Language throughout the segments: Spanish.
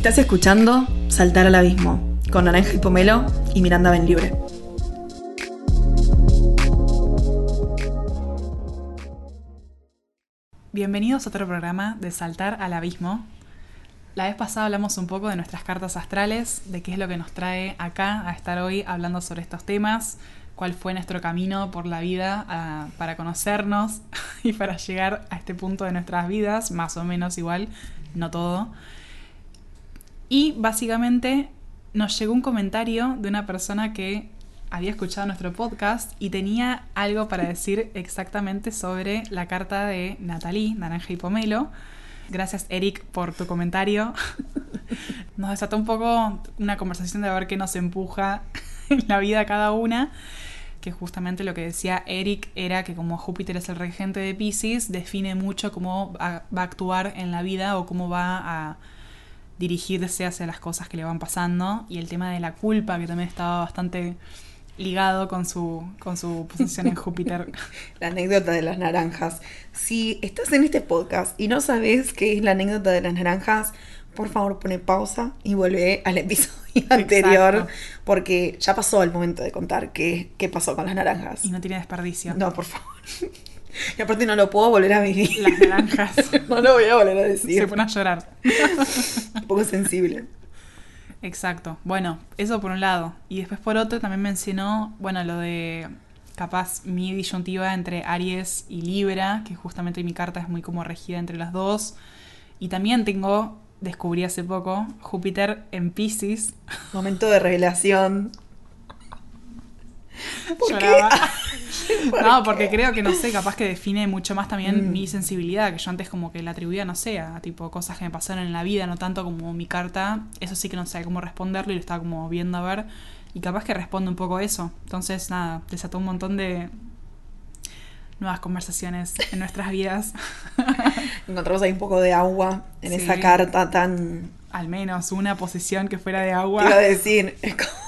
Estás escuchando Saltar al Abismo con Naranja y Pomelo y Miranda Benlibre. Bienvenidos a otro programa de Saltar al Abismo. La vez pasada hablamos un poco de nuestras cartas astrales, de qué es lo que nos trae acá a estar hoy hablando sobre estos temas, cuál fue nuestro camino por la vida ah, para conocernos y para llegar a este punto de nuestras vidas, más o menos igual, no todo. Y básicamente nos llegó un comentario de una persona que había escuchado nuestro podcast y tenía algo para decir exactamente sobre la carta de Natalie, Naranja y Pomelo. Gracias Eric por tu comentario. Nos desató un poco una conversación de ver qué nos empuja en la vida cada una que justamente lo que decía Eric era que como Júpiter es el regente de Pisces, define mucho cómo va a actuar en la vida o cómo va a dirigirse hacia las cosas que le van pasando. Y el tema de la culpa, que también estaba bastante ligado con su, con su posición en Júpiter. La anécdota de las naranjas. Si estás en este podcast y no sabes qué es la anécdota de las naranjas, por favor pone pausa y vuelve al episodio anterior, porque ya pasó el momento de contar qué, qué pasó con las naranjas. Y no tiene desperdicio. No, por favor. Y aparte no lo puedo volver a vivir. Las naranjas. no lo voy a volver a decir. Se pone a llorar. Un poco sensible. Exacto. Bueno, eso por un lado. Y después por otro también mencionó, bueno, lo de capaz mi disyuntiva entre Aries y Libra, que justamente mi carta es muy como regida entre las dos. Y también tengo descubrí hace poco, Júpiter en Pisces. Momento de revelación. ¿Por no, porque creo que, no sé, capaz que define mucho más también mm. mi sensibilidad, que yo antes como que la atribuía, no sé, a tipo cosas que me pasaron en la vida, no tanto como mi carta. Eso sí que no sé cómo responderlo y lo estaba como viendo a ver. Y capaz que responde un poco a eso. Entonces, nada, desató un montón de, nuevas conversaciones en nuestras vidas. Encontramos ahí un poco de agua en esa carta tan... Al menos una posición que fuera de agua. a decir, como,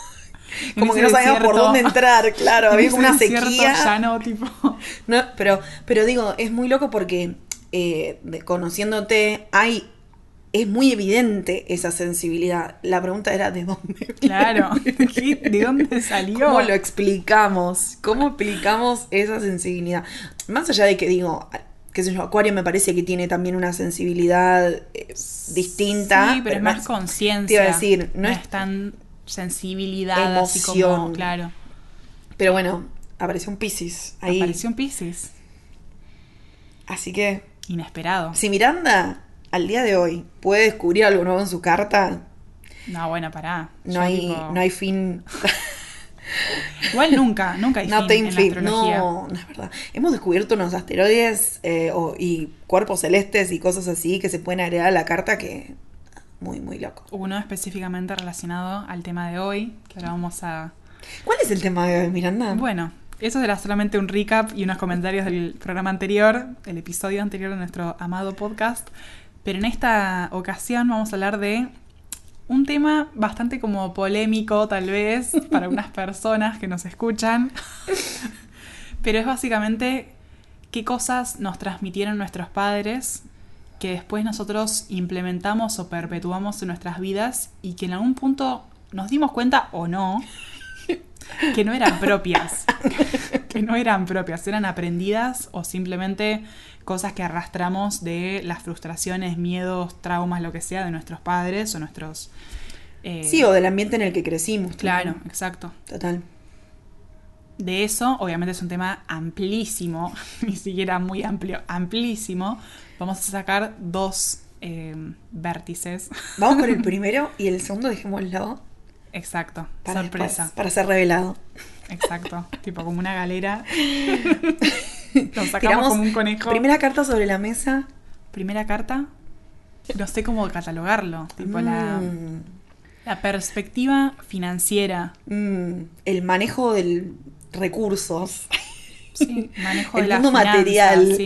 que no sabíamos por dónde entrar, claro, había una sequía. Llano, tipo. No, pero, pero digo, es muy loco porque eh, conociéndote hay es muy evidente esa sensibilidad. La pregunta era de dónde. Claro, ¿de dónde salió? ¿Cómo lo explicamos? ¿Cómo explicamos esa sensibilidad? Más allá de que digo, qué sé yo, Acuario me parece que tiene también una sensibilidad eh, distinta. Sí, pero, es más, conciencia. Te iba a decir, no, es tan sensibilidad, emoción. claro. Pero bueno, apareció un Pisces ahí. Apareció un Pisces. Así que. Inesperado. Si Miranda al día de hoy puede descubrir algo nuevo en su carta. No, bueno, pará. No, hay, no hay fin. Igual nunca, nunca hay no fin, en fin. No, no es verdad. Hemos descubierto unos asteroides eh, y cuerpos celestes y cosas así que se pueden agregar a la carta que muy, muy loco. Uno específicamente relacionado al tema de hoy, que ahora vamos a... ¿Cuál es el tema de hoy, Miranda? Bueno, eso era solamente un recap y unos comentarios del programa anterior, el episodio anterior de nuestro amado podcast. Pero en esta ocasión vamos a hablar de un tema bastante como polémico tal vez para unas personas que nos escuchan. Pero es básicamente qué cosas nos transmitieron nuestros padres que después nosotros implementamos o perpetuamos en nuestras vidas y que en algún punto nos dimos cuenta o no que no eran propias, que no eran propias, eran aprendidas o simplemente cosas que arrastramos de las frustraciones, miedos, traumas, lo que sea, de nuestros padres o nuestros... Eh, sí, o del ambiente en el que crecimos. Claro, exacto. Total. De eso, obviamente es un tema amplísimo, ni siquiera muy amplio, amplísimo. Vamos a sacar dos eh, vértices. Vamos con el primero y el segundo dejémoslo. Exacto, sorpresa. para ser revelado. Exacto, tipo como una galera. Nos sacamos como un conejo. Primera carta sobre la mesa. Primera carta. No sé cómo catalogarlo. Tipo la, mm. la perspectiva financiera. Mm. El manejo de recursos. Sí, manejo el de mundo material.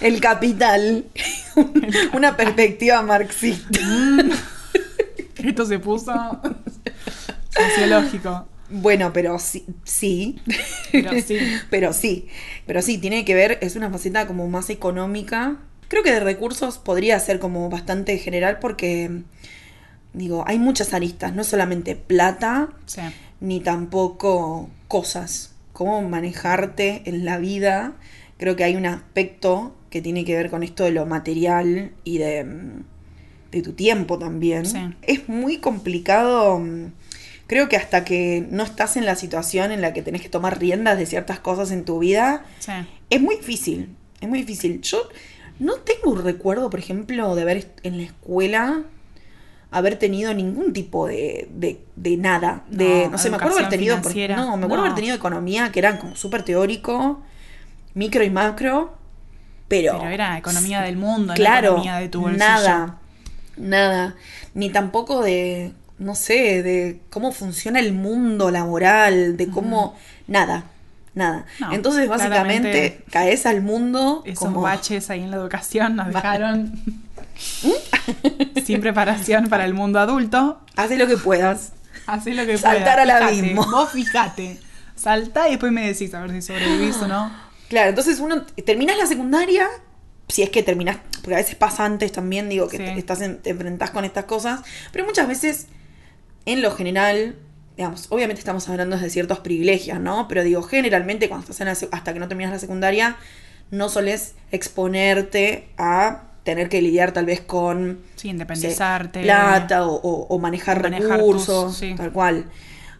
El capital. Una perspectiva marxista. Mm. Esto se puso sociológico. Bueno, pero sí, sí. Pero sí. pero sí. Pero sí, tiene que ver, es una faceta como más económica. Creo que de recursos podría ser como bastante general porque digo, hay muchas aristas, no solamente plata, Sí. ni tampoco cosas. Cómo manejarte en la vida. Creo que hay un aspecto que tiene que ver con esto de lo material y de, mm, de tu tiempo también. Sí. Es muy complicado. mm, Creo que hasta que no estás en la situación en la que tenés que tomar riendas de ciertas cosas en tu vida, Sí. es muy difícil. Es muy difícil. Yo no tengo un recuerdo, por ejemplo, de haber en la escuela haber tenido ningún tipo de, de, de nada. De, No, no, sé, me acuerdo haber tenido. por- no, me acuerdo No. haber tenido economía que eran como súper teórico, micro y macro. Pero. Pero era economía del mundo, claro, no economía de tu bolsillo. Nada. Nada. Ni tampoco de. No sé, de cómo funciona el mundo laboral, de cómo. Nada. Nada. No, Entonces, básicamente, caes al mundo Esos como. baches ahí en la educación nos dejaron sin preparación para el mundo adulto. Haz lo que puedas. Así lo que Saltar puedas. al Fíjate, abismo. Vos fijate. Saltá y después me decís a ver si sobrevivís o no. Claro, entonces uno terminas la secundaria, si es que terminas, porque a veces pasa antes también, digo, que Sí. te, estás en- te enfrentás con estas cosas, pero muchas veces, en lo general, digamos, obviamente estamos hablando de ciertos privilegios, ¿no? Pero digo, generalmente cuando estás en la hasta que no terminas la secundaria, no soles exponerte a tener que lidiar tal vez con Sí, independizarte. plata o, o- o manejar, recursos, tus- sí. tal cual.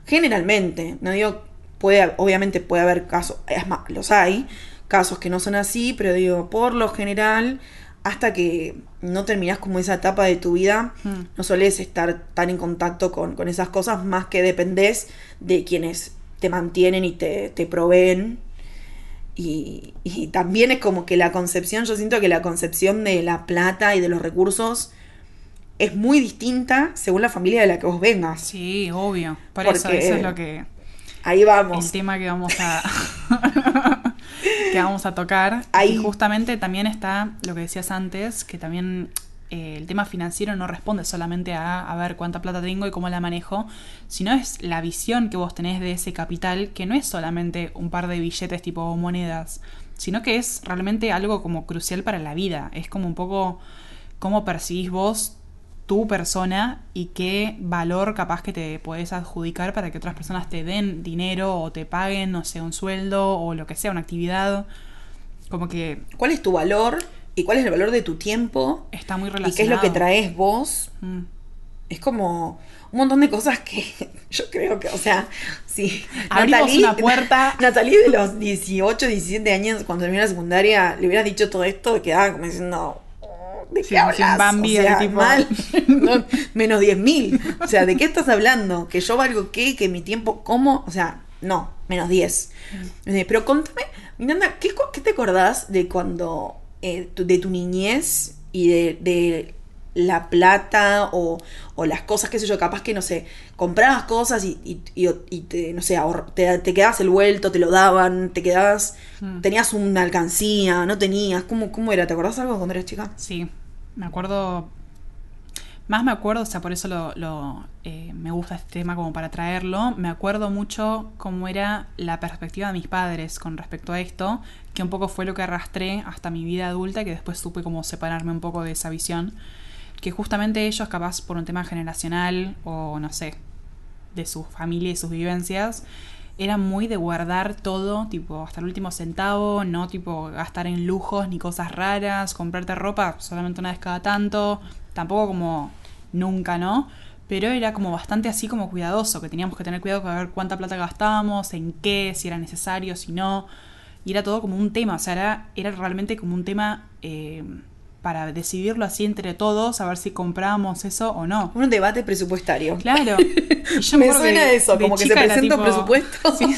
Generalmente, no digo, puede, obviamente puede haber casos, es más, los hay, casos que no son así, pero digo, por lo general, hasta que no terminás como esa etapa de tu vida, Mm. no solés estar tan en contacto con, con esas cosas, más que dependés de quienes te mantienen y te, te proveen. Y, y también es como que la concepción, yo siento que la concepción de la plata y de los recursos es muy distinta según la familia de la que vos vengas. Sí, obvio. Por eso es lo que. Ahí vamos. El tema que vamos a. que vamos a tocar. Ahí. Y justamente también está lo que decías antes, que también eh, el tema financiero no responde solamente a, a ver cuánta plata tengo y cómo la manejo, sino es la visión que vos tenés de ese capital, que no es solamente un par de billetes tipo monedas, sino que es realmente algo como crucial para la vida. Es como un poco cómo percibís vos tu persona y qué valor capaz que te podés adjudicar para que otras personas te den dinero o te paguen, no sé, un sueldo o lo que sea, una actividad. Como que ¿Cuál es tu valor y cuál es el valor de tu tiempo? está muy ¿Y relacionado. qué es lo que traes vos? Mm. Es como un montón de cosas que yo creo que, o sea, sí. Abrimos una puerta. Natalie de los 18, 17 años, cuando terminó la secundaria, le hubieras dicho todo esto, quedaba como diciendo, "Oh, ¿de qué sí, hablas? un Bambi o sea, del tipo- mal. No, menos 10 mil. O sea, ¿de qué estás hablando? ¿Que yo valgo qué? ¿Que mi tiempo cómo? O sea, no, menos 10. Eh, Pero contame, Miranda, ¿qué, qué te acordás de cuando, eh, de tu niñez y de, de la plata o, o las cosas, qué sé yo, capaz que, no sé, comprabas cosas y, y, y- y te, no sé, ahor- te, te quedabas el vuelto, te lo daban, te quedabas, Mm. tenías una alcancía, no tenías, ¿cómo, cómo era? ¿Te acordás algo cuando eras chica? Sí, me acuerdo. Más me acuerdo, o sea, por eso lo, lo, eh, me gusta este tema como para traerlo. Me acuerdo mucho cómo era la perspectiva de mis padres con respecto a esto, que un poco fue lo que arrastré hasta mi vida adulta, que después supe como separarme un poco de esa visión. Que justamente ellos, capaz por un tema generacional o no sé, de su familia y sus vivencias, era muy de guardar todo, tipo, hasta el último centavo, no tipo gastar en lujos ni cosas raras, comprarte ropa solamente una vez cada tanto, tampoco como nunca, ¿no? Pero era como bastante así como cuidadoso, que teníamos que tener cuidado con ver cuánta plata gastábamos, en qué, si era necesario, si no. Y era todo como un tema, o sea, era, era realmente como un tema eh, para decidirlo así entre todos, a ver si comprábamos eso o no. Un debate presupuestario. Claro. Y yo Me suena de- eso, de como que se presenta un presupuesto. Sí.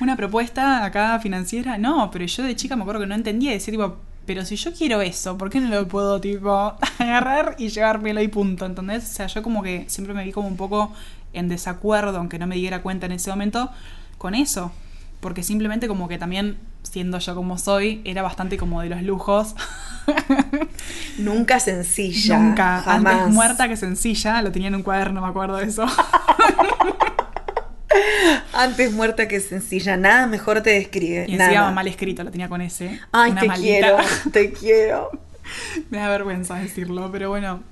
Una propuesta acá financiera. No, pero yo de chica me acuerdo que no entendía decía tipo, pero si yo quiero eso, ¿por qué no lo puedo tipo agarrar y llevármelo y punto? ¿Entendés? O sea, yo como que siempre me vi como un poco en desacuerdo, aunque no me diera cuenta en ese momento, con eso. Porque simplemente como que también, siendo yo como soy, era bastante como de los lujos. Nunca sencilla. Nunca. Jamás. Antes muerta que sencilla. Lo tenía en un cuaderno, me acuerdo de eso. Antes muerta que sencilla. Nada mejor te describe. Y encima Nada. mal escrito, lo tenía con ese. Ay, te quiero, te quiero. Me da vergüenza decirlo, pero bueno.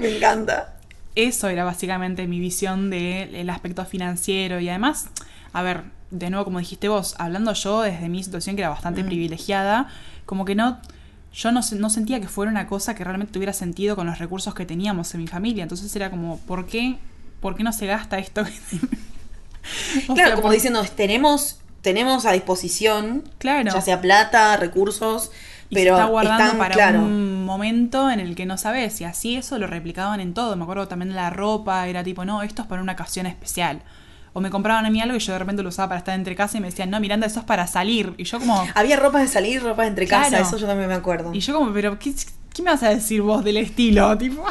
Me encanta. Eso era básicamente mi visión del aspecto financiero y además, a ver, de nuevo, como dijiste vos, hablando yo desde mi situación que era bastante Mm. privilegiada, como que no, yo no, no sentía que fuera una cosa que realmente tuviera sentido con los recursos que teníamos en mi familia. Entonces era como, ¿por qué, por qué no se gasta esto? Claro, sea, como por- diciendo, tenemos, tenemos a disposición, Claro. ya sea plata, recursos, Y pero se está guardando están, para claro, un momento en el que no sabes. Y así eso lo replicaban en todo. Me acuerdo también de la ropa, era tipo, no, esto es para una ocasión especial. O me compraban a mí algo y yo de repente lo usaba para estar entre casa y me decían, no, Miranda, eso es para salir. Y yo como, había ropa de salir, ropa de entre casa, Claro. eso yo también me acuerdo. y yo como, pero ¿qué, qué me vas a decir vos del estilo? Tipo,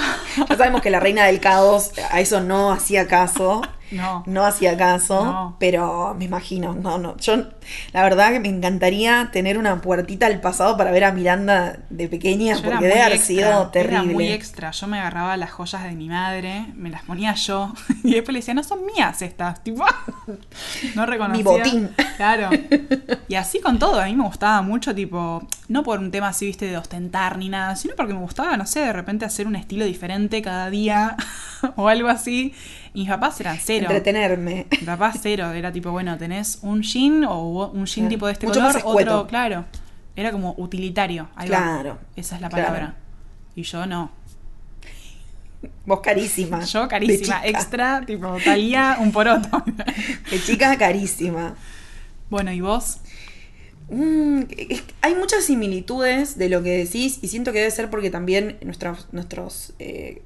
Ya sabemos que la reina del caos a eso no hacía caso. no. No hacía caso, No. pero me imagino, no, no. Yo, la verdad que me encantaría tener una puertita al pasado para ver a Miranda de pequeña, Yo era porque muy debe haber extra, sido terrible. Era muy extra. Yo me agarraba las joyas de mi madre, me las ponía yo y después le decía, no son mías estas. Tipo, no reconocía. Mi botín. Claro. Y así con todo. A mí me gustaba mucho, tipo, no por un tema así, viste, de ostentar ni nada, sino porque me gustaba, no sé, de repente hacer un estilo diferente cada día o algo así. Mis papás eran cero. Entretenerme. Mi papá cero, era tipo, bueno, tenés un jean o un jean Claro. tipo de este Mucho color, otro, claro. Era como utilitario. Ahí va. Claro. Esa es la Claro. palabra. Y yo no. Vos carísima. Yo carísima, extra, tipo, talía un poroto. De chica carísima. bueno, ¿y vos? Mm, hay muchas similitudes de lo que decís y siento que debe ser porque también nuestros, nuestros eh,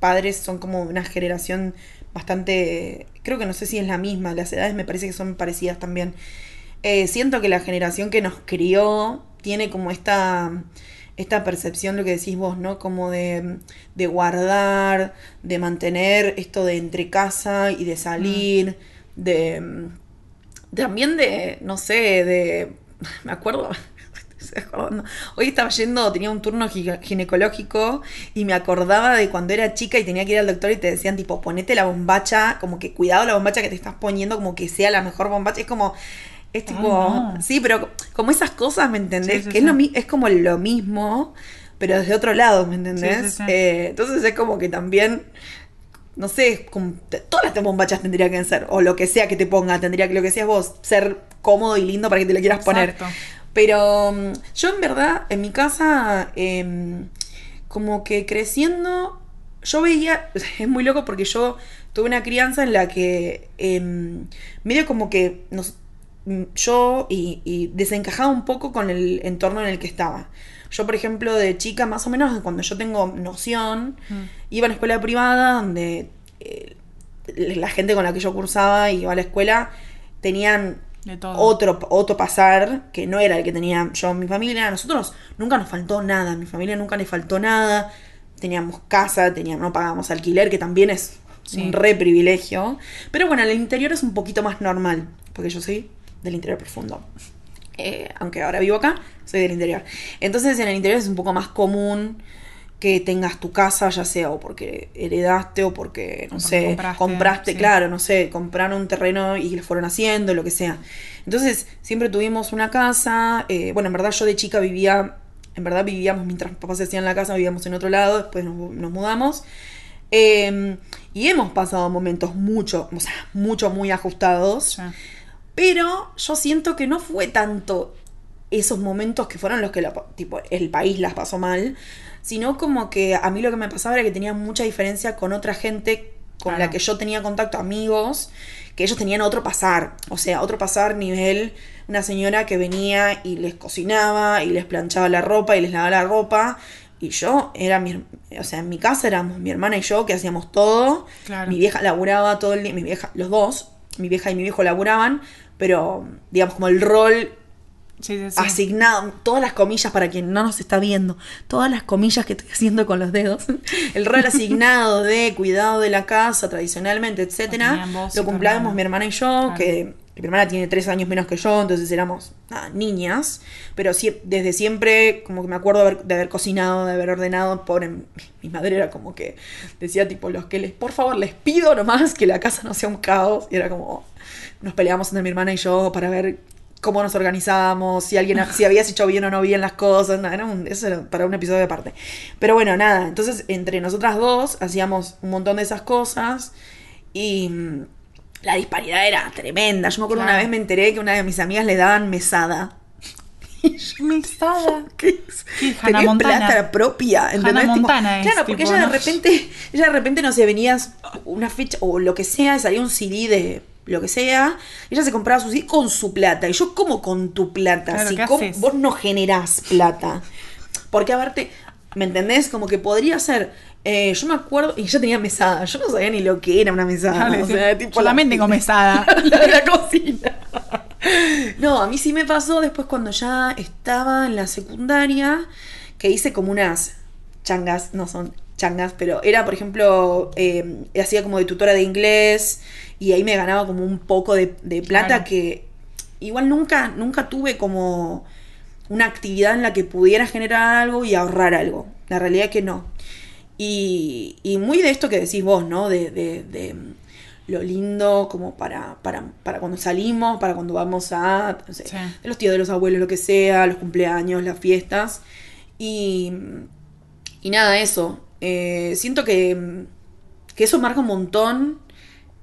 padres son como una generación bastante, creo que no sé si es la misma, las edades me parece que son parecidas también. Eh, siento que la generación que nos crió tiene como esta, esta percepción, lo que decís vos, ¿no? Como de, de guardar, de mantener esto de entre casa y de salir, de mm, también de, no sé, de, me acuerdo. hoy estaba yendo, tenía un turno gi- ginecológico y me acordaba de cuando era chica y tenía que ir al doctor y te decían tipo, ponete la bombacha, como que cuidado la bombacha que te estás poniendo, como que sea la mejor bombacha, es como... Es tipo, no. sí, pero como esas cosas, ¿me entendés? Sí, sí, que Es, lo, mi- es como lo mismo, pero desde otro lado, ¿me entendés? Eh, entonces es como que también no sé, todas las bombachas tendría que ser, o lo que sea que te ponga, tendría que, lo que seas vos, ser cómodo y lindo para que te lo quieras poner. Pero mm, yo en verdad, en mi casa, em, como que creciendo, yo veía, es muy loco porque yo tuve una crianza en la que em, medio como que nos, mm, yo y, y desencajaba un poco con el entorno en el que estaba. Yo, por ejemplo, de chica, más o menos cuando yo tengo noción, Mm. iba a una escuela privada donde eh, la gente con la que yo cursaba y iba a la escuela tenían De todo. otro, otro pasar que no era el que tenía yo en mi familia. A nosotros nunca nos faltó nada, a mi familia nunca le faltó nada. Teníamos casa, teníamos, no pagábamos alquiler, que también es Sí. un re privilegio. Pero bueno, el interior es un poquito más normal, porque yo soy del interior profundo. Eh, aunque ahora vivo acá, soy del interior. Entonces en el interior es un poco más común que tengas tu casa, ya sea o porque heredaste o porque, no O porque sé, compraste, compraste, sí. claro, no sé, compraron un terreno y lo fueron haciendo, lo que sea. Entonces siempre tuvimos una casa, eh, bueno, en verdad yo de chica vivía, en verdad vivíamos mientras mis papás se hacían la casa, vivíamos en otro lado, después nos, nos mudamos. Eh, y hemos pasado momentos mucho, o sea, mucho, muy ajustados. Pero yo siento que no fue tanto esos momentos que fueron los que tipo, el país las pasó mal, sino como que a mí lo que me pasaba era que tenía mucha diferencia con otra gente con Claro. la que yo tenía contacto, amigos, que ellos tenían otro pasar, o sea, otro pasar nivel, una señora que venía y les cocinaba y les planchaba la ropa y les lavaba la ropa. Y yo era mi, o sea, en mi casa éramos mi hermana y yo que hacíamos todo. Claro. Mi vieja laburaba todo el día, mi vieja, los dos, mi vieja y mi viejo laburaban, pero digamos como el rol Sí, sí, sí. asignado, todas las comillas para quien no nos está viendo, todas las comillas que estoy haciendo con los dedos, el rol asignado de cuidado de la casa tradicionalmente, etcétera, lo cumplábamos mi hermana y yo, Claro. que mi hermana tiene tres años menos que yo, entonces éramos nada, niñas, pero sí, desde siempre como que me acuerdo haber- de haber cocinado, de haber ordenado, por mi madre era como que decía tipo los que les, por favor les pido nomás que la casa no sea un caos, y era como nos peleamos entre mi hermana y yo para ver cómo nos organizábamos, si alguien si habías hecho bien o no bien las cosas, nada, era un- eso era para un episodio aparte. Pero bueno, nada, entonces entre nosotras dos hacíamos un montón de esas cosas y mm, la disparidad era tremenda. Yo me acuerdo una Claro. vez me enteré que una de mis amigas le daban mesada. Mixada. ¿Qué es? Sí, Tenés Montana. plata propia. ¿entendés? Tipo, Montana es, Claro, porque tipo, ella de repente, ella de repente, no sé, venías una fecha o lo que sea, salía un CD de lo que sea, ella se compraba su CD con su plata. Y yo, como con tu plata? Claro, si ¿qué cómo- vos no generás plata. Porque, a verte, ¿me entendés? Como que podría ser. eh, yo me acuerdo, y ella tenía mesada, yo no sabía ni lo que era una mesada. Claro, o sea, tipo Yo también tengo mesada. la de la cocina. No, a mí sí me pasó después cuando ya estaba en la secundaria, que hice como unas changas, no son changas, pero era, por ejemplo, eh, hacía como de tutora de inglés y ahí me ganaba como un poco de, de plata Claro. que igual nunca, nunca tuve como una actividad en la que pudiera generar algo y ahorrar algo. La realidad es que no. Y, y muy de esto que decís vos, ¿no? De, de- de lo lindo como para, para, para cuando salimos, para cuando vamos a, no sé, Sí. los tíos, de los abuelos, lo que sea, los cumpleaños, las fiestas. Y, y nada, eso. Eh, siento que, que eso marca un montón.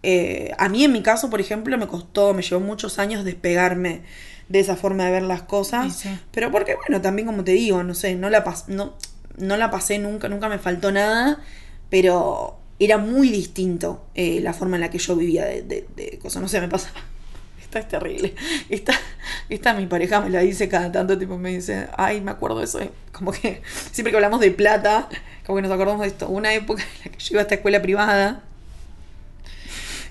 Eh, a mí en mi caso, por ejemplo, me costó, me llevó muchos años despegarme de esa forma de ver las cosas. Sí, sí. Pero porque, bueno, también como te digo, no sé, no la, pas no, no la pasé nunca, nunca me faltó nada, pero era muy distinto eh, la forma en la que yo vivía de, de, de cosas. No sé, me pasa. Esta es terrible. Esta, esta mi pareja me la dice cada tanto, tipo me dice, ay, me acuerdo de eso. eh". Como que siempre que hablamos de plata, como que nos acordamos de esto. Una época en la que yo iba a esta escuela privada.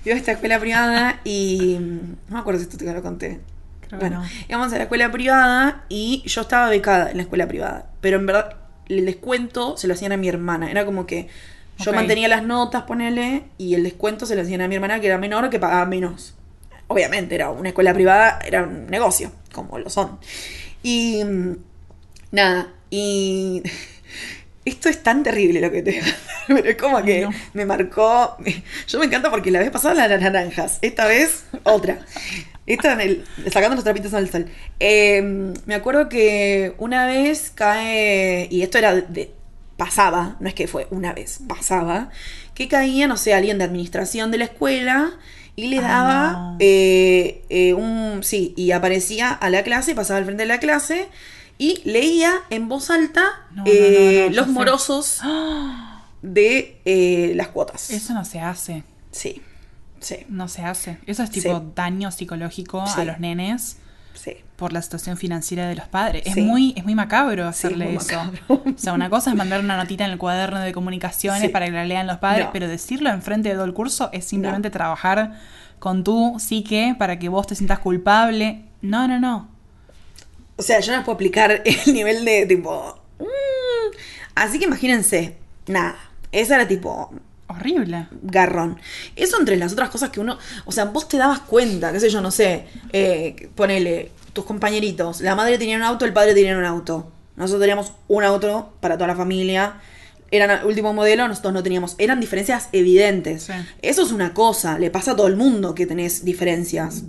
Iba a esta escuela privada y. No me acuerdo si esto te lo conté. Creo Bueno, no. íbamos a la escuela privada y yo estaba becada en la escuela privada. Pero en verdad, el descuento se lo hacían a mi hermana. Era como que yo mantenía las notas, ponele, y el descuento se lo hacían a mi hermana, que era menor, que pagaba menos. Obviamente, era una escuela privada, era un negocio, como lo son. Y. Nada, y. Esto es tan terrible lo que te pero es como que no. me marcó. Yo me encanta porque la vez pasada las naranjas, esta vez otra. Esta en el, sacando los trapitos al sol. Eh, me acuerdo que una vez cae, y esto era de, pasaba, no es que fue una vez, pasaba, que caía, no sé, alguien de administración de la escuela y le Ah, daba eh, eh, un, sí, y aparecía a la clase, pasaba al frente de la clase y leía en voz alta No, eh, no, no, yo los morosos ¡Ah! de eh, las cuotas. Eso no se hace. Sí, sí, No se hace. Eso es tipo Sí. daño psicológico Sí. a los nenes sí. por la situación financiera de los padres. Es muy, es muy macabro Sí, hacerle muy eso. macabro. O sea, una cosa es mandar una notita en el cuaderno de comunicaciones para que la lean los padres, No. pero decirlo enfrente de todo el curso es simplemente trabajar con tu psique para que vos te sientas culpable. No, no, no. O sea, yo no puedo explicar el nivel de tipo. mm. Así que imagínense, nada. Esa era tipo Horrible. garrón. Eso entre las otras cosas que uno. O sea, vos te dabas cuenta, qué sé yo, no sé. eh, ponele, tus compañeritos. La madre tenía un auto, el padre tenía un auto. Nosotros teníamos un auto para toda la familia. Eran último modelo, nosotros no teníamos. Eran diferencias evidentes. Sí. Eso es una cosa, le pasa a todo el mundo que tenés diferencias.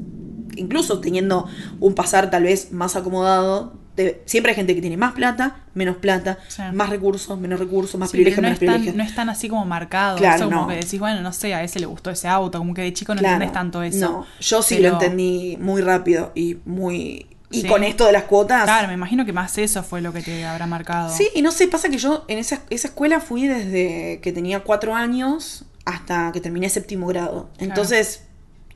Incluso teniendo un pasar tal vez más acomodado. Te- siempre hay gente que tiene más plata, menos plata, Sí. más recursos, menos recursos, más Sí, privilegios, no, menos es tan, privilegios. no es tan así como marcado. Claro, como no. que decís, bueno, no sé, a ese le gustó ese auto. Como que de chico no Claro, entendés tanto eso. No, yo sí Pero- lo entendí muy rápido y muy. Y Sí. con esto de las cuotas. Claro, me imagino que más eso fue lo que te habrá marcado. Sí, y no sé, pasa que yo en esa, esa escuela fui desde que tenía cuatro años hasta que terminé séptimo grado. Entonces,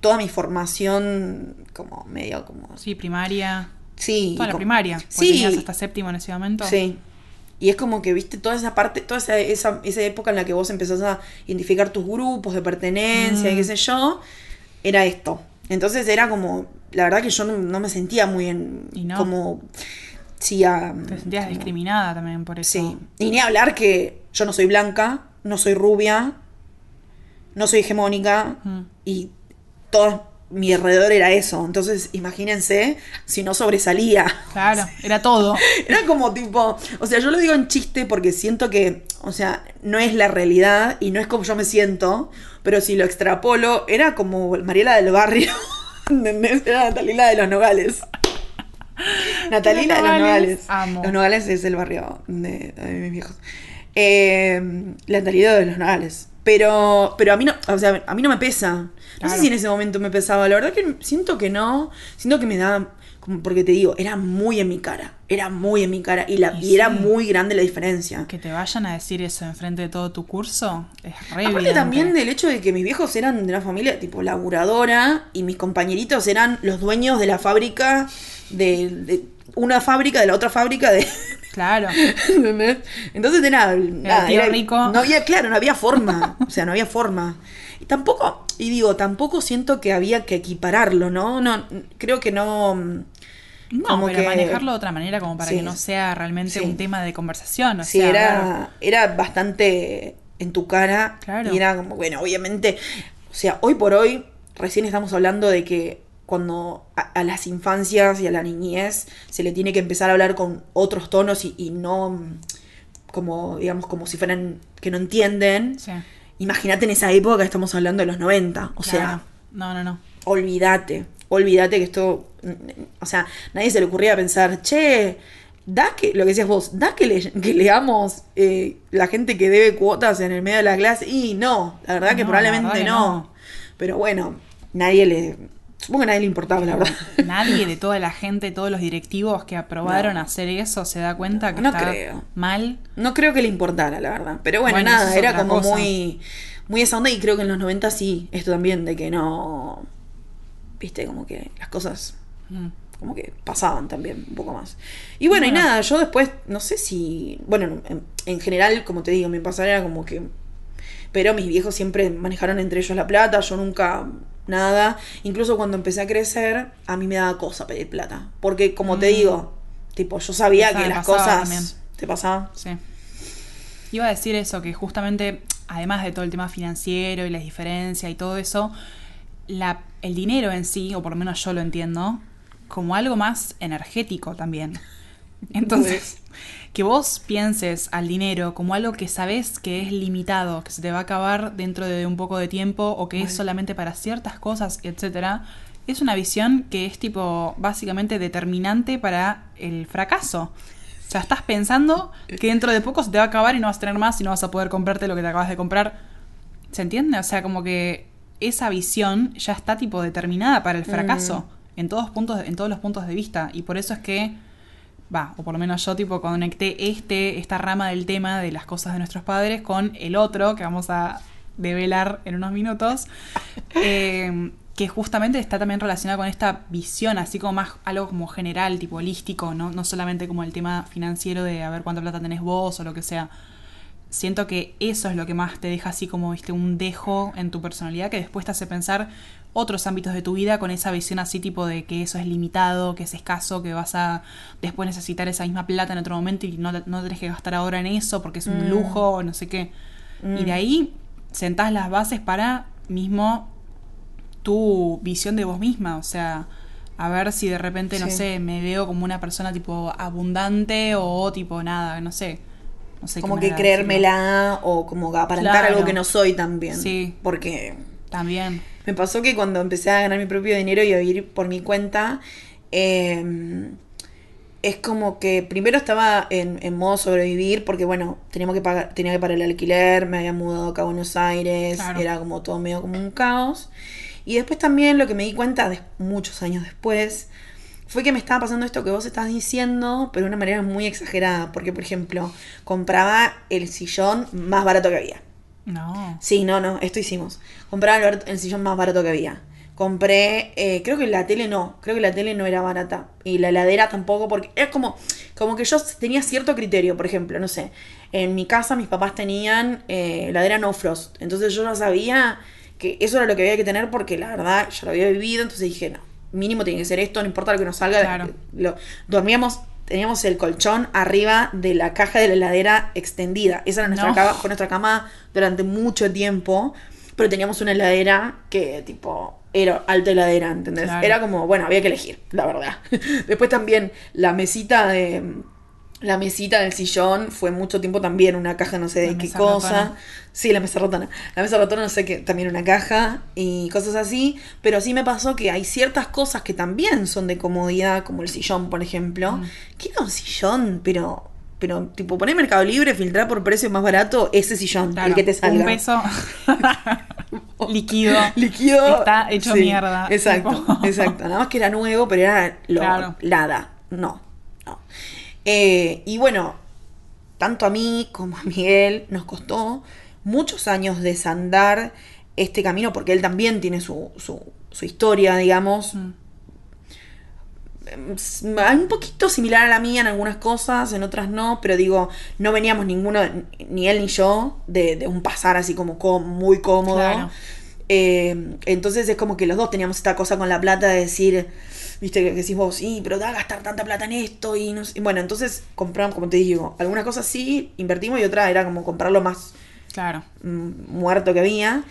toda mi formación, como medio como. Sí, primaria. Sí. Toda la primaria. Sí. Tenías hasta séptimo en ese momento. Sí. Y es como que, viste, toda esa parte, toda esa, esa, esa época en la que vos empezás a identificar tus grupos de pertenencia y Mm. qué sé yo, era esto. Entonces era como, la verdad que yo no, no me sentía muy en, Y no. como, sí, a- Te sentías como- discriminada también por eso. Sí. Y ni hablar que yo no soy blanca, no soy rubia, no soy hegemónica Mm. y todo mi alrededor era eso. Entonces, imagínense si no sobresalía. Claro, era todo. Era como tipo, o sea, yo lo digo en chiste porque siento que, o sea, no es la realidad y no es como yo me siento, pero si lo extrapolo, era como Mariela del Barrio, ¿entendés? Era Talila de los Nogales. Natalina de los Nogales. Amo. Los Nogales es el barrio de, de mis viejos. Eh, la natalidad de los Nogales. Pero, pero a mí no, o sea, a mí no me pesa. No Claro. sé si en ese momento me pesaba. La verdad que siento que no. Siento que me da. Como porque te digo, era muy en mi cara. Era muy en mi cara. Y, la, Y y era muy grande la diferencia. Que te vayan a decir eso enfrente de todo tu curso es re Aparte evidente. también del hecho de que mis viejos eran de una familia tipo laburadora y mis compañeritos eran los dueños de la fábrica, de, de una fábrica, de la otra fábrica, de... Claro. ¿entendés? Entonces era, nada, tío era- rico. no había, claro, no había forma, o sea, no había forma. Y tampoco, y digo, tampoco siento que había que equipararlo, ¿no? No, creo que no... No, Como pero que- manejarlo de otra manera como para Sí. que no sea realmente Sí. un tema de conversación. O Sí, sea, era, era bastante en tu cara. Claro. Y era como, bueno, obviamente, o sea, hoy por hoy, recién estamos hablando de que cuando a, a las infancias y a la niñez se le tiene que empezar a hablar con otros tonos y, y no mm, como, digamos, como si fueran que no entienden. sí, Imagínate en esa época estamos hablando de los 90. O sea. No, no, no. olvídate, olvídate que esto, mm, o sea, nadie se le ocurría pensar, che, da que, lo que decías vos, da que, le- que leamos eh, la gente que debe cuotas en el medio de la clase, y no, la verdad que probablemente la verdad que no. no. pero bueno, nadie le, supongo que a nadie le importaba, la verdad. Nadie de toda la gente, todos los directivos que aprobaron No. hacer eso se da cuenta que No está creo. mal. No creo que le importara, la verdad, pero bueno, nada, era como cosa. muy, muy esa onda, y creo que en los 90 sí, esto también, de que no, viste, como que las cosas Mm. como que pasaban también un poco más. Y bueno, y Bueno. nada, yo después, no sé si, bueno, en, en general, como te digo, mi pasar era como que, pero mis viejos siempre manejaron entre ellos la plata, yo nunca nada, incluso cuando empecé a crecer, a mí me daba cosa pedir plata, porque como te Mm. digo, tipo, yo sabía que las cosas también. te pasaban. Sí. Iba a decir eso, que justamente, además de todo el tema financiero y la diferencia y todo eso, la, el dinero en sí, o por lo menos yo lo entiendo, como algo más energético también. Entonces, que vos pienses al dinero como algo que sabes que es limitado, que se te va a acabar dentro de un poco de tiempo o que es solamente para ciertas cosas, etcétera, es una visión que es tipo básicamente determinante para el fracaso. O sea, estás pensando que dentro de poco se te va a acabar y no vas a tener más y no vas a poder comprarte lo que te acabas de comprar. ¿Se entiende? O sea, como que esa visión ya está tipo determinada para el fracaso en todos puntos, en todos los puntos de vista. Y por eso es que, va, o por lo menos yo tipo conecté este, esta rama del tema de las cosas de nuestros padres con el otro que vamos a develar en unos minutos. eh, que justamente está también relacionado con esta visión, así como más algo como general, tipo holístico, ¿no? No solamente como el tema financiero de a ver cuánta plata tenés vos o lo que sea. Siento que eso es lo que más te deja así como, viste, un dejo en tu personalidad que después te hace pensar otros ámbitos de tu vida con esa visión así tipo de que eso es limitado, que es escaso, que vas a después necesitar esa misma plata en otro momento y no, no tenés que gastar ahora en eso porque es un Mm. lujo o no sé qué. Y Mm. de ahí sentás las bases para mismo tu visión de vos misma, o sea, a ver si de repente, no sé, me veo como una persona tipo abundante o tipo nada, no sé. No sé qué Como que decirlo. creérmela o como aparentar Claro. algo que no soy también. Sí. Porque También. Me pasó que cuando empecé a ganar mi propio dinero y a vivir por mi cuenta, eh, es como que primero estaba en, en modo sobrevivir porque, bueno, teníamos que pagar, tenía que pagar el alquiler, me había mudado acá a Buenos Aires, Claro. era como todo medio como un caos. Y después también lo que me di cuenta, de, muchos años después, fue que me estaba pasando esto que vos estás diciendo, pero de una manera muy exagerada. Porque, por ejemplo, compraba el sillón más barato que había. No. Sí, no, no, esto hicimos. Compraba el, sillón más barato que había. Compré, eh, creo que la tele no, creo que la tele no era barata. Y la heladera tampoco, porque es como, como que yo tenía cierto criterio, por ejemplo, no sé. En mi casa mis papás tenían eh, heladera no frost. Entonces yo ya sabía que eso era lo que había que tener porque la verdad yo lo había vivido. Entonces dije, no, mínimo tiene que ser esto, no importa lo que nos salga. Claro. Lo- dormíamos, teníamos el colchón arriba de la caja de la heladera extendida. Esa era nuestra No. cama, fue nuestra cama durante mucho tiempo. Pero teníamos una heladera que, tipo, era alta heladera, ¿entendés? Claro. Era como, bueno, había que elegir, la verdad. Después también la mesita de. La mesita del sillón fue mucho tiempo también una caja, no sé de qué cosa. ratona. Sí, la mesa rotona. La mesa rotona, no sé qué, también una caja y cosas así. Pero sí me pasó que hay ciertas cosas que también son de comodidad, como el sillón, por ejemplo. Mm. Quiero un sillón, pero. Pero, tipo, poner Mercado Libre, filtrar por precio más barato ese sillón, Claro, el que te salga. Un peso líquido. Líquido. Está hecho sí, mierda. Exacto, Tipo. exacto. Nada más que era nuevo, pero era lo, Claro. nada. No, no. Eh, y bueno, tanto a mí como a Miguel nos costó muchos años desandar este camino, porque él también tiene su, su, su historia, digamos, Mm. s- un poquito similar a la mía en algunas cosas, en otras no, pero digo, no veníamos ninguno, ni él ni yo, de, de un pasar así como muy cómodo. Claro. Eh, entonces es como que los dos teníamos esta cosa con la plata de decir, viste, que decís vos, sí, pero da gastar tanta plata en esto y no sé. y Bueno, entonces compramos, como te digo, algunas cosas sí invertimos y otra era como comprarlo más Claro. mm, muerto que había.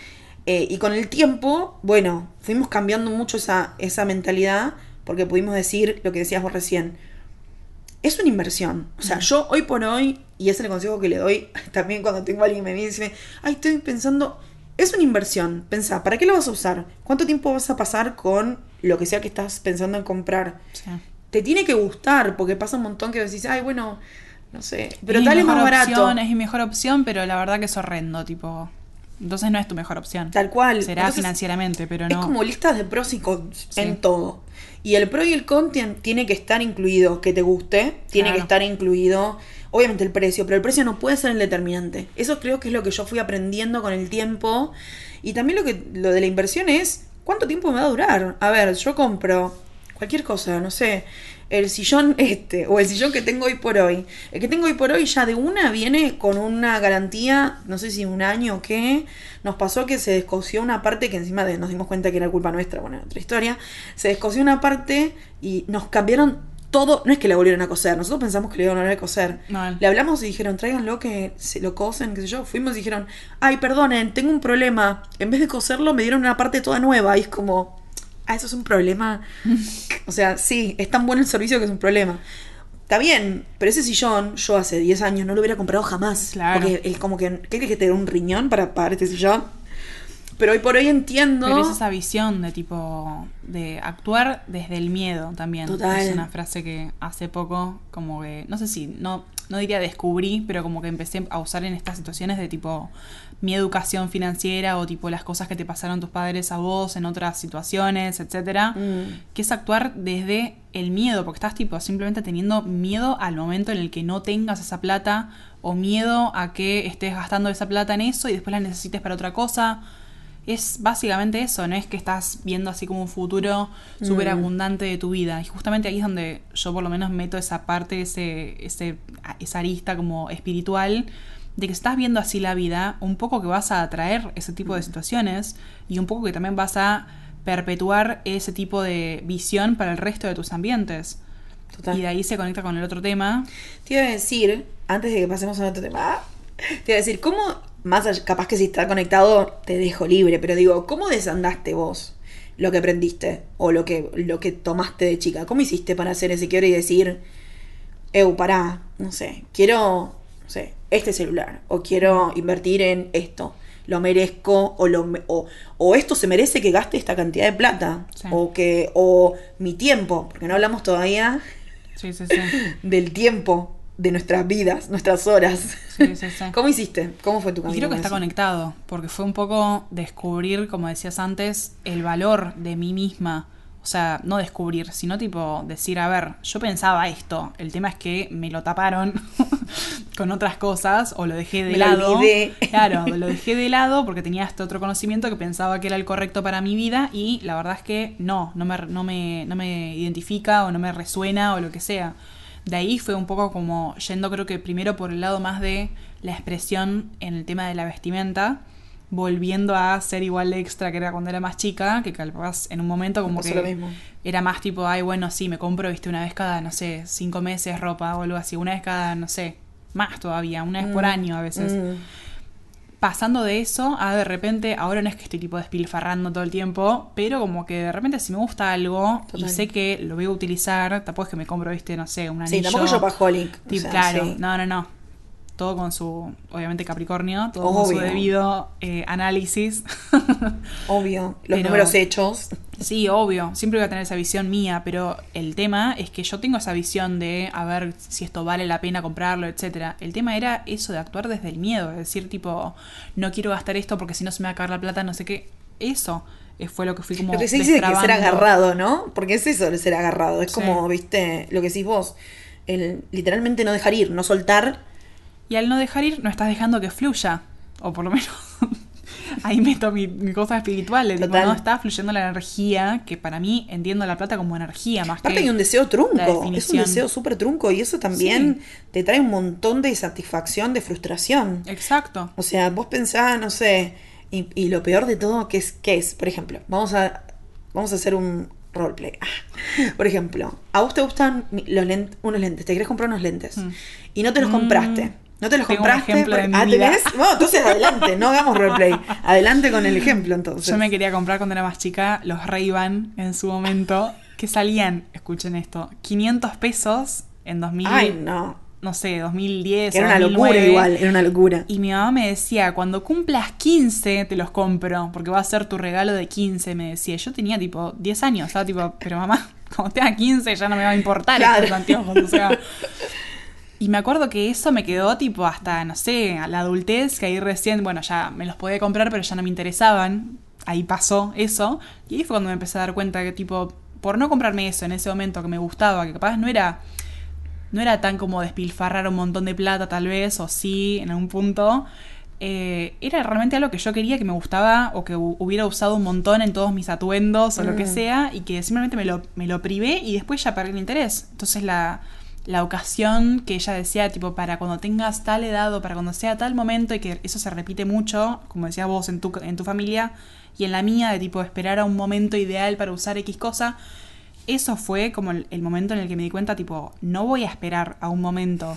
Eh, y con el tiempo, bueno, fuimos cambiando mucho esa, esa mentalidad porque pudimos decir lo que decías vos recién. Es una inversión. O sea, yo hoy por hoy, y es el consejo que le doy también cuando tengo a alguien que me dice, ay, estoy pensando, es una inversión. Pensá, ¿para qué lo vas a usar? ¿Cuánto tiempo vas a pasar con lo que sea que estás pensando en comprar? Sí. Te tiene que gustar, porque pasa un montón que decís, ay, bueno, no sé, pero Es tal es más barato. opción, es mi mejor opción, pero la verdad que es horrendo, tipo. Entonces no es tu mejor opción. Tal cual. Será Entonces, financieramente, pero Es no. como listas de pros y cons Sí. en todo. Y el pro y el con tien- tiene que estar incluido, que te guste, tiene Claro. que estar incluido, obviamente el precio, pero el precio no puede ser el determinante. Eso creo que es lo que yo fui aprendiendo con el tiempo. Y también lo que lo de la inversión es cuánto tiempo me va a durar. A ver, yo compro cualquier cosa, no sé, el sillón este o el sillón que tengo hoy por hoy. El que tengo hoy por hoy ya de una viene con una garantía, no sé si un año o qué. Nos pasó que se descosió una parte que encima nos dimos cuenta que era culpa nuestra, bueno, otra historia. Se descosió una parte y nos cambiaron todo. No es que la volvieron a coser, nosotros pensamos que le iban a volver a coser. No. Le hablamos y dijeron, tráiganlo que se lo cosen, qué sé yo. Fuimos y dijeron, ay, perdonen, tengo un problema. En vez de coserlo, me dieron una parte toda nueva. Y es como, ah, eso es un problema. o sea, sí, es tan bueno el servicio que es un problema. Está bien, pero ese sillón, yo hace 10 años no lo hubiera comprado jamás. Claro. Porque es como que, ¿qué crees que te dé un riñón para pagar este sillón? Pero hoy por hoy entiendo. Pero es esa visión de tipo. de actuar desde el miedo también. Total. Es una frase que hace poco, como que. no sé si. no, no diría descubrí, pero como que empecé a usar en estas situaciones de tipo. mi educación financiera o tipo las cosas que te pasaron tus padres a vos en otras situaciones, etcétera. Mm. Que es actuar desde el miedo, porque estás tipo simplemente teniendo miedo al momento en el que no tengas esa plata o miedo a que estés gastando esa plata en eso y después la necesites para otra cosa. Es básicamente eso, no es que estás viendo así como un futuro súper abundante de tu vida. Y justamente ahí es donde yo por lo menos meto esa parte, ese, ese, esa arista como espiritual, de que estás viendo así la vida, un poco que vas a atraer ese tipo de situaciones y un poco que también vas a perpetuar ese tipo de visión para el resto de tus ambientes. Total. Y de ahí se conecta con el otro tema. Te iba a decir, antes de que pasemos a otro tema, te iba a decir, ¿cómo, más allá- capaz que si está conectado te dejo libre, pero digo, ¿cómo desandaste vos lo que aprendiste o lo que, lo que tomaste de chica? ¿Cómo hiciste para hacer ese quiebre y decir, eu, pará, no sé, quiero, no sé, este celular o quiero invertir en esto? Lo merezco o, lo, o, o esto se merece que gaste esta cantidad de plata Sí. o que o mi tiempo, porque no hablamos todavía Sí, sí, sí. del tiempo de nuestras vidas, nuestras horas. Sí, sí, sí. ¿Cómo hiciste? ¿Cómo fue tu Y camino? creo que está eso? conectado, porque fue un poco descubrir, como decías antes, el valor de mí misma. O sea, no descubrir, sino tipo decir, a ver, yo pensaba esto, el tema es que me lo taparon con otras cosas o lo dejé de Me lado. olvidé. Claro, lo dejé de lado porque tenía este otro conocimiento que pensaba que era el correcto para mi vida y la verdad es que no, no me, no me, no me identifica o no me resuena o lo que sea. De ahí fue un poco como yendo creo que primero por el lado más de la expresión en el tema de la vestimenta, volviendo a ser igual de extra que era cuando era más chica, que capaz en un momento como que lo mismo. era más tipo, ay, bueno, sí, me compro, viste, una vez cada, no sé, cinco meses ropa o algo así, una vez cada, no sé, más todavía, una vez por Mm, año a veces. mm. Pasando de eso a de repente, ahora no es que estoy tipo despilfarrando todo el tiempo, pero como que de repente si me gusta algo y sé que lo voy a utilizar, tampoco es que me compro, viste, no sé, un anillo. Sí, tampoco yo Tipo, sea, claro, sí. no, no, no. Todo con su, obviamente Capricornio, todo con su debido eh, análisis. Obvio, los Pero- números hechos. Sí, obvio, siempre voy a tener esa visión mía, pero el tema es que yo tengo esa visión de a ver si esto vale la pena comprarlo, etcétera. El tema era eso de actuar desde el miedo, es decir, tipo, no quiero gastar esto porque si no se me va a acabar la plata, no sé qué. Eso eh, fue lo que fui como Lo que se dice de que ser agarrado, ¿no? Porque es eso de ser agarrado. Es Sí. como, viste, lo que decís vos. El, literalmente no dejar ir, no soltar. Y al no dejar ir, no estás dejando que fluya. O por lo menos ahí meto mi, mi cosa espiritual. de tipo, no está fluyendo la energía, que para mí entiendo la plata como energía más Aparte que. hay un deseo trunco. Es un deseo súper trunco. Y eso también te trae un montón de satisfacción, de frustración. Exacto. O sea, vos pensás, no sé, y, y lo peor de todo, ¿qué es? ¿Qué es? Por ejemplo, vamos a, vamos a hacer un roleplay. Ah, Por ejemplo, a vos te gustan los lent- unos lentes, te querés comprar unos lentes Mm. y no te los Mm. No te los Tengo un compraste. ejemplo de mi ah, vida. ¿tenés? Bueno, entonces adelante, no hagamos roleplay. Adelante con el ejemplo entonces. Yo me quería comprar cuando era más chica los Ray-Ban en su momento, que salían, escuchen esto, 500 pesos en 2000, Ay, no. no sé, 2010 Era o una locura 2009. igual, era una locura. Y mi mamá me decía, cuando cumplas 15 te los compro, porque va a ser tu regalo de 15, me decía. Yo tenía tipo 10 años, estaba tipo, pero mamá, cuando tenga 15 ya no me va a importar Claro. estos anteojos, o sea. Y me acuerdo que eso me quedó tipo hasta, no sé, a la adultez, que ahí recién, bueno, ya me los podía comprar, pero ya no me interesaban. Ahí pasó eso. Y ahí fue cuando me empecé a dar cuenta que tipo, por no comprarme eso en ese momento que me gustaba, que capaz no era no era tan como despilfarrar un montón de plata tal vez, o sí, en algún punto. Eh, era realmente algo que yo quería, que me gustaba, o que hu- hubiera usado un montón en todos mis atuendos, o lo que Mm. sea, y que simplemente me lo, me lo privé y después ya perdí el interés. Entonces la, la ocasión que ella decía, tipo, para cuando tengas tal edad o para cuando sea tal momento, y que eso se repite mucho, como decías vos en tu, en tu familia, y en la mía, de tipo esperar a un momento ideal para usar X cosa, eso fue como el, el momento en el que me di cuenta, tipo, no voy a esperar a un momento.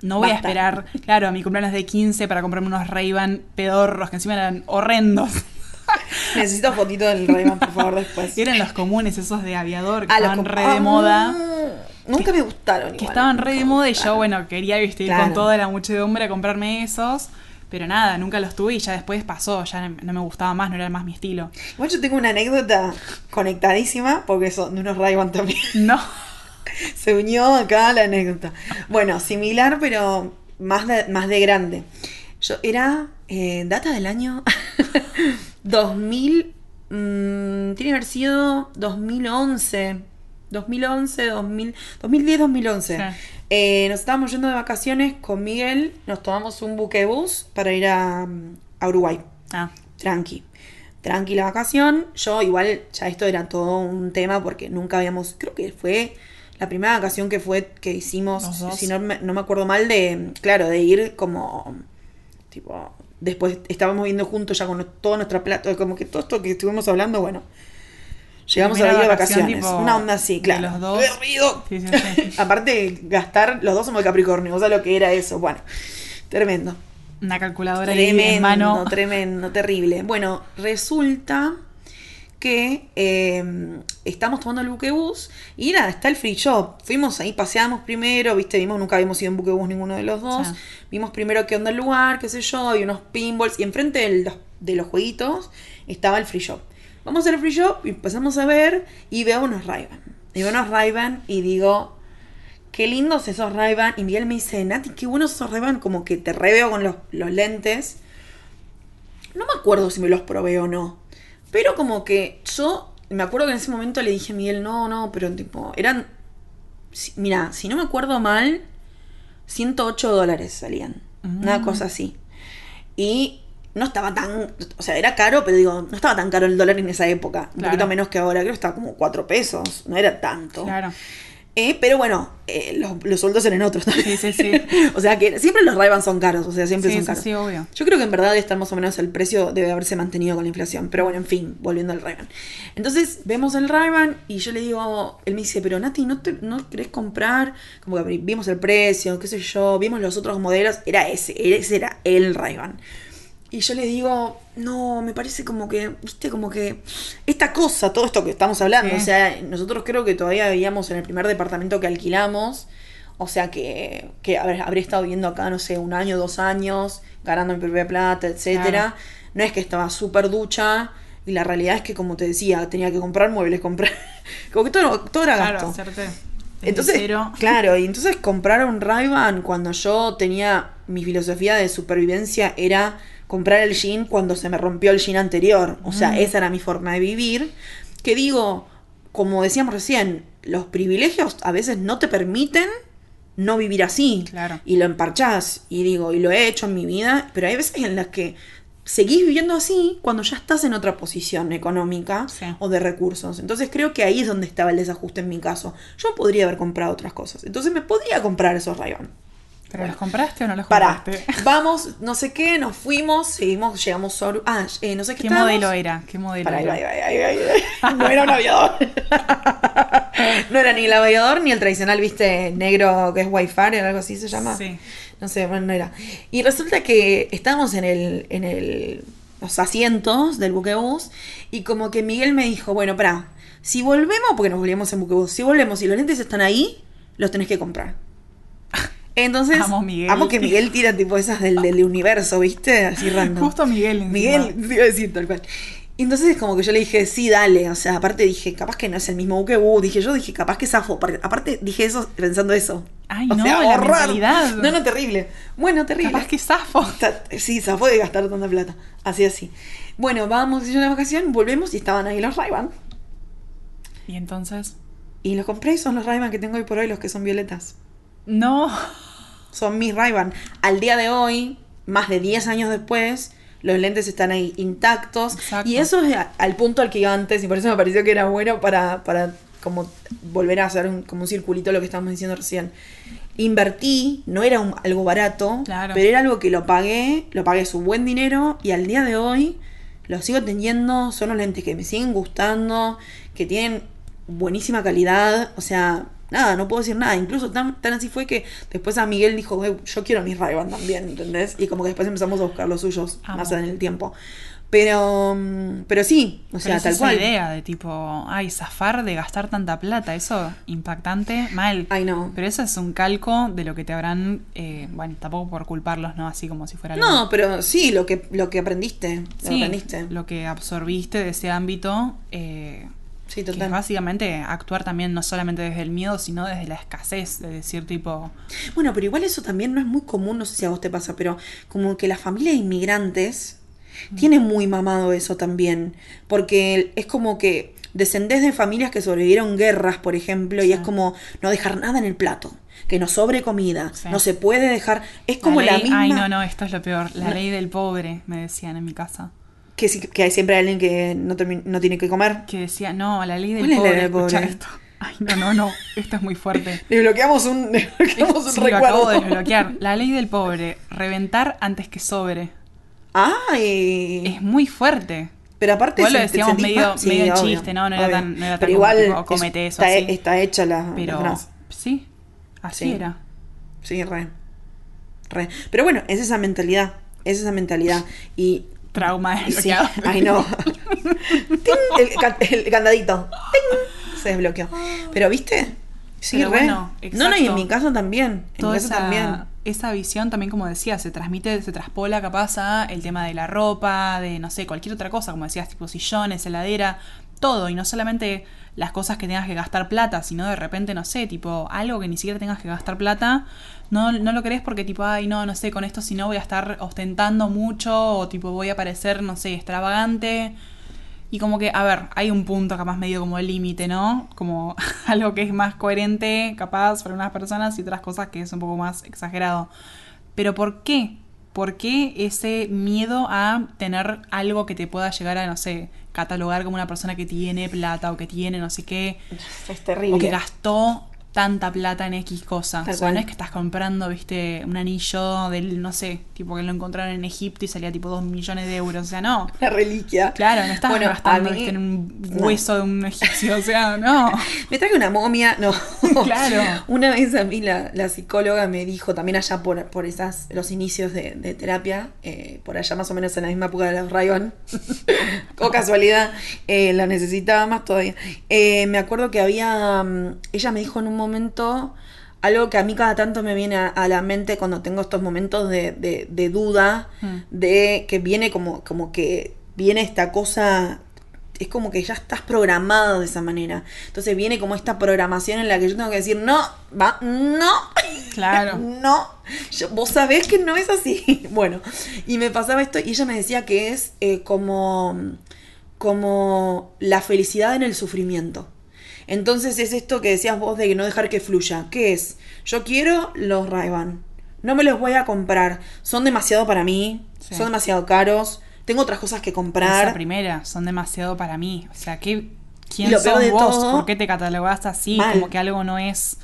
No voy a esperar, claro, a mi cumpleaños de 15 para comprarme unos Ray-Ban pedorros que encima eran horrendos. Necesito fotito del Rayman, por favor, después. eran los comunes esos de aviador que Ah, estaban re de Ah, Nunca me gustaron. Que igual, estaban re de moda y yo, bueno, quería viste, ir Claro. con toda la muchedumbre a comprarme esos. Pero nada, nunca los tuve y ya después pasó, ya no me gustaba más, no era más mi estilo. Igual yo tengo una anécdota conectadísima, porque son de unos Ray-Ban también. No. Se unió acá la anécdota. Bueno, similar, pero más de, más de grande. Yo era eh, data del año 2000, mm, tiene que haber sido 2011. 2011, 2000, 2010, 2011. Sí. Eh, nos estábamos yendo de vacaciones con Miguel, nos tomamos un buquebús para ir a, a Uruguay Ah, tranqui. Tranqui la vacación. Yo igual ya esto era todo un tema porque nunca habíamos, creo que fue la primera vacación que fue que hicimos, si no me, no me acuerdo mal, de, claro, de ir como, tipo, después estábamos viendo juntos ya con todo nuestro plato, como que todo esto que estuvimos hablando, bueno. Llegamos a Primera ir de vacaciones. tipo, Una onda así, de claro. los dos. ¡Qué ruido! Sí, sí, sí. Aparte, gastar, los dos somos de Capricornio, o sea, lo que era eso. Bueno, tremendo. una calculadora ahí en Tremendo, mano. tremendo, terrible. Bueno, resulta que eh, estamos tomando el buquebús y nada, está el free shop. Fuimos ahí, paseamos primero, viste, vimos, nunca habíamos ido en buquebús ninguno de los dos. Sí. Vimos primero qué onda el lugar, qué sé yo, había unos pinballs y enfrente del- los- de los jueguitos estaba el free shop. Vamos al free shop y empezamos a ver y veo unos ray Y veo unos ray y digo, qué lindos esos ray Y Miguel me dice, Nati, qué buenos esos ray como que te reveo con los, los lentes. No me acuerdo si me los probé o no. Pero como que yo me acuerdo que en ese momento le dije a Miguel, no, no, pero tipo, eran. si- Mira, si no me acuerdo mal, 108 dólares salían. Una Mm. cosa así. Y no estaba tan. O sea, era caro, pero digo, no estaba tan caro el dólar en esa época. Un Claro. poquito menos que ahora, creo que estaba como 4 pesos. No era tanto. Claro. Eh, pero bueno, eh, los, los sueldos eran otros también. Sí, sí, sí. o sea que siempre los ray son caros, o sea, siempre Sí, son caros. sí, obvio. Yo creo que en verdad está más o menos el precio debe haberse mantenido con la inflación. Pero bueno, en fin, volviendo al ray Entonces vemos el ray y yo le digo, él me dice, pero Nati, ¿no, te, ¿no querés comprar? Como que vimos el precio, qué sé yo, vimos los otros modelos, era ese, ese era el ray Y yo le digo, no, me parece como que, viste, como que esta cosa, todo esto que estamos hablando, o sea, nosotros creo que todavía vivíamos en el primer departamento que alquilamos, o sea que, que habré, habré estado viviendo acá, no sé, un año, dos años, ganando mi propia plata, etcétera. Claro. No es que estaba súper ducha, y la realidad es que, como te decía, tenía que comprar muebles, comprar. como que todo, todo era gasto. Claro, Entonces, cero. claro, y entonces comprar un ray cuando yo tenía mi filosofía de supervivencia era comprar el jean cuando se me rompió el jean anterior. O sea, Mm. esa era mi forma de vivir. Que digo, como decíamos recién, los privilegios a veces no te permiten no vivir así. Claro. Y lo emparchás. Y digo, y lo he hecho en mi vida, pero hay veces en las que seguís viviendo así cuando ya estás en otra posición económica Sí. o de recursos. Entonces creo que ahí es donde estaba el desajuste en mi caso. Yo podría haber comprado otras cosas. Entonces me podría comprar esos ray ¿Pero los compraste o no los Pará, compraste? vamos, no sé qué, nos fuimos, seguimos, llegamos sobre... Ah, eh, no sé qué ¿Qué estábamos. modelo era? ¿Qué modelo Pará, era? ahí ahí ahí. No era un aviador. No era ni el aviador ni el tradicional, viste, negro que es Wi-Fi o algo así se llama. Sí. No sé, bueno, no era. Y resulta que estábamos en el, en el, los asientos del buquebús y como que Miguel me dijo, bueno, pará, si volvemos, porque nos volvíamos en buquebús, si volvemos y los lentes están ahí, los tenés que comprar. Entonces, Amo Miguel. amo que Miguel tira tipo esas del, del universo, ¿viste? Así random. Justo Miguel. encima. Miguel, te iba a decir tal cual. Entonces como que yo le dije, sí, dale. O sea, aparte dije, capaz que no es el mismo buquebú. Dije, yo dije, capaz que zafo. Aparte- Aparte dije eso pensando eso. Ay, O no, sea, la mentalidad. No, no, terrible. Bueno, terrible. Capaz que zafo. Ta- Sí, zafó de gastar tanta plata. Así, así. Bueno, vamos a una vacación, volvemos y estaban ahí los ray Y entonces. Y los compré son los ray que tengo hoy por hoy, los que son violetas. No. Son mis ray Al día de hoy, más de 10 años después, los lentes están ahí intactos. Exacto. Y eso es a- al punto al que iba antes, y por eso me pareció que era bueno para, para como volver a hacer un, como un circulito lo que estábamos diciendo recién. Invertí, no era un- algo barato, Claro. pero era algo que lo pagué, lo pagué su buen dinero, y al día de hoy los sigo teniendo, son los lentes que me siguen gustando, que tienen buenísima calidad, o sea, nada, no puedo decir nada, incluso tan, tan así fue que después a Miguel dijo, "Güey, yo quiero mis ray también, ¿entendés? Y como que después empezamos a buscar los suyos Amo. más en el tiempo. Pero, mm, pero sí, o Pero sea, es tal esa cual. idea de tipo, ay, zafar de gastar tanta plata, eso impactante, mal. Ay, no. Pero eso es un calco de lo que te habrán, eh, bueno, tampoco por culparlos, ¿no? Así como si fuera algo- No, pero sí, lo que, lo que aprendiste, lo Sí, aprendiste. lo que absorbiste de ese ámbito, eh, Sí, que es básicamente actuar también no solamente desde el miedo, sino desde la escasez, de decir tipo, Bueno, pero igual eso también no es muy común, no sé si a vos te pasa, pero como que las familias inmigrantes tienen muy mamado eso también, porque es como que descendés de familias que sobrevivieron guerras, por ejemplo, y es como no dejar nada en el plato, que no sobre comida, Sí. no se puede dejar, es como la, ley- misma Ay, no, no, esto es lo peor, la No. ley del pobre, me decían en mi casa. Que, que hay siempre alguien que no, no tiene que comer. Que decía, no, la ley del ¿Cuál es la pobre, del pobre? esto. Ay, no, no, no, esto es muy fuerte. Desbloqueamos un, desbloqueamos un Sí, lo recuerdo. acabo de desbloquear. La ley del pobre, reventar antes que sobre. Ay, Es muy fuerte. Pero aparte Igual lo decíamos medio- obvio, chiste, ¿no? No era obvio. tan- no era tan Pero como igual tipo, comete eso, está, así. está hecha la, Pero sí, así Sí. era. Sí, re. Re. Pero bueno, es esa mentalidad. Es esa mentalidad. Y. Trauma y sí, desbloqueado. ay, no. Ting, el, el candadito. Ting, se desbloqueó. Pero viste. Sí, Pero re. bueno, no, no, y en mi caso también. En Toda mi caso esa, también. esa visión también, como decía, se transmite, se traspola capaz a el tema de la ropa, de no sé, cualquier otra cosa, como decías, tipo sillones, heladera, todo. Y no solamente las cosas que tengas que gastar plata, sino de repente, no sé, tipo algo que ni siquiera tengas que gastar plata, no, no lo querés porque tipo, ay, no, no sé, con esto si no voy a estar ostentando mucho o tipo voy a parecer, no sé, extravagante. Y como que, a ver, hay un punto capaz medio como el límite, ¿no? Como algo que es más coherente, capaz, para unas personas y otras cosas que es un poco más exagerado. Pero ¿por qué? ¿Por qué ese miedo a tener algo que te pueda llegar a, no sé, catalogar como una persona que tiene plata o que tiene no sé qué? Es terrible. O que gastó tanta plata en X cosa. Tal o sea, cual. no es que estás comprando, viste, un anillo del, no sé, tipo que lo encontraron en Egipto y salía tipo 2 millones de euros. O sea, no. La reliquia. Claro, no estás Bueno, gastando a mí- viste, en un no. hueso de un egipcio. O sea, no. Me traje una momia, no. Claro. Una vez a mí la, la psicóloga me dijo, también allá por, por esas, los inicios de, de terapia, eh, por allá más o menos en la misma época de los Rayon, o casualidad, eh, la necesitaba más todavía. Eh, me acuerdo que había, mm, ella me dijo en un momento algo que a mí cada tanto me viene a, a la mente cuando tengo estos momentos de, de- de duda, Mm. de que viene como, como que viene esta cosa es como que ya estás programado de esa manera. Entonces viene como esta programación en la que yo tengo que decir, no, va, no, Claro. no, Yo- vos sabés que no es así. Bueno, y me pasaba esto y ella me decía que es eh, como, como la felicidad en el sufrimiento. Entonces es esto que decías vos de que no dejar que fluya. ¿Qué es? Yo quiero los ray No me los voy a comprar. Son demasiado para mí. Sí. Son demasiado caros. Tengo otras cosas que Esa comprar. primera, son demasiado para mí. O sea, ¿qué, ¿quién Y lo peor sos de vos? todo- ¿Por qué te catalogás así? Mal. Como que algo no es.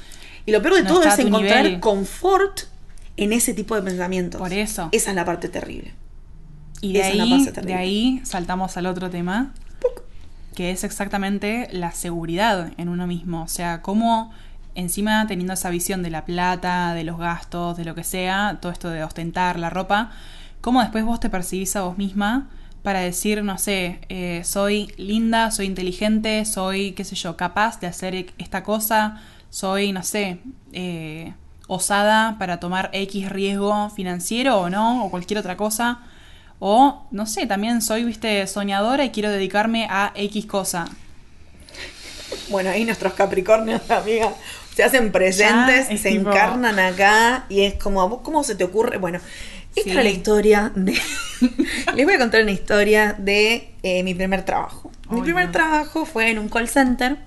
Y lo peor de No todo es encontrar nivel. confort en ese tipo de pensamientos. Por eso. Esa es la parte terrible. Y de Esa ahí, de ahí saltamos al otro tema, que es exactamente la seguridad en uno mismo. O sea, cómo encima teniendo esa visión de la plata, de los gastos, de lo que sea, todo esto de ostentar la ropa, cómo después vos te percibís a vos misma para decir, no sé, eh, soy linda, soy inteligente, soy, qué sé yo, capaz de hacer esta cosa, soy, no sé, eh, osada para tomar X riesgo financiero o no, o cualquier otra cosa. O, no sé, también soy, viste, soñadora y quiero dedicarme a X cosa. Bueno, ahí nuestros Capricornios, amiga, se hacen presentes, es se tipo- encarnan acá y es como, ¿a vos cómo se te ocurre? Bueno, esta Sí. era la historia de... Les voy a contar una historia de eh, mi primer trabajo. Mi primer no. trabajo fue en un call center.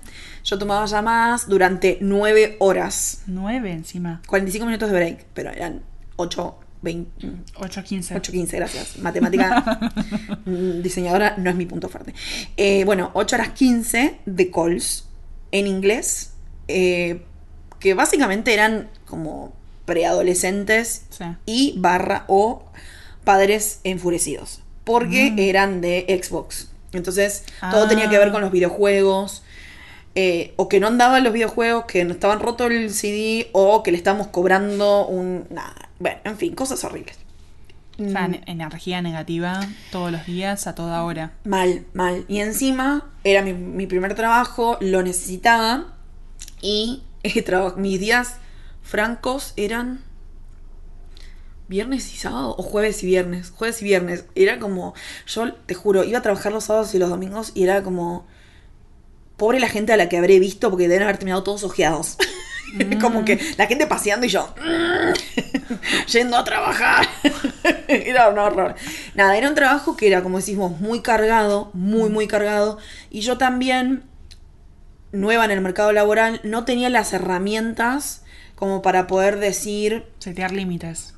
Yo tomaba llamadas durante nueve horas. Nueve encima. 45 minutos de break, pero eran 8, 20, 8, 15. 8, 15, gracias. Matemática, mm, diseñadora, no es mi punto fuerte. Eh, bueno, 8 horas 15 de calls en inglés, eh, que básicamente eran como preadolescentes Sí. y barra o padres enfurecidos, porque Mm. eran de Xbox. Entonces, todo Ah. tenía que ver con los videojuegos. eh, o que no andaban los videojuegos, que no estaban roto el CD, o que le estábamos cobrando un. Nada. Bueno, en fin, cosas horribles. O sea, Mm, ne- energía negativa todos los días, a toda hora. Mal, mal. Y encima era mi, mi primer trabajo, lo necesitaba. Y eh, mis días francos eran viernes y sábado, o jueves y viernes. Jueves y viernes. Era como, yo te juro, iba a trabajar los sábados y los domingos y era como, pobre la gente a la que habré visto porque deben haber terminado todos ojeados. como que la gente paseando y yo yendo a trabajar. era un horror. Nada, era un trabajo que era, como decimos, muy cargado, muy, muy cargado. Y yo también, nueva en el mercado laboral, no tenía las herramientas como para poder decir Setear límites.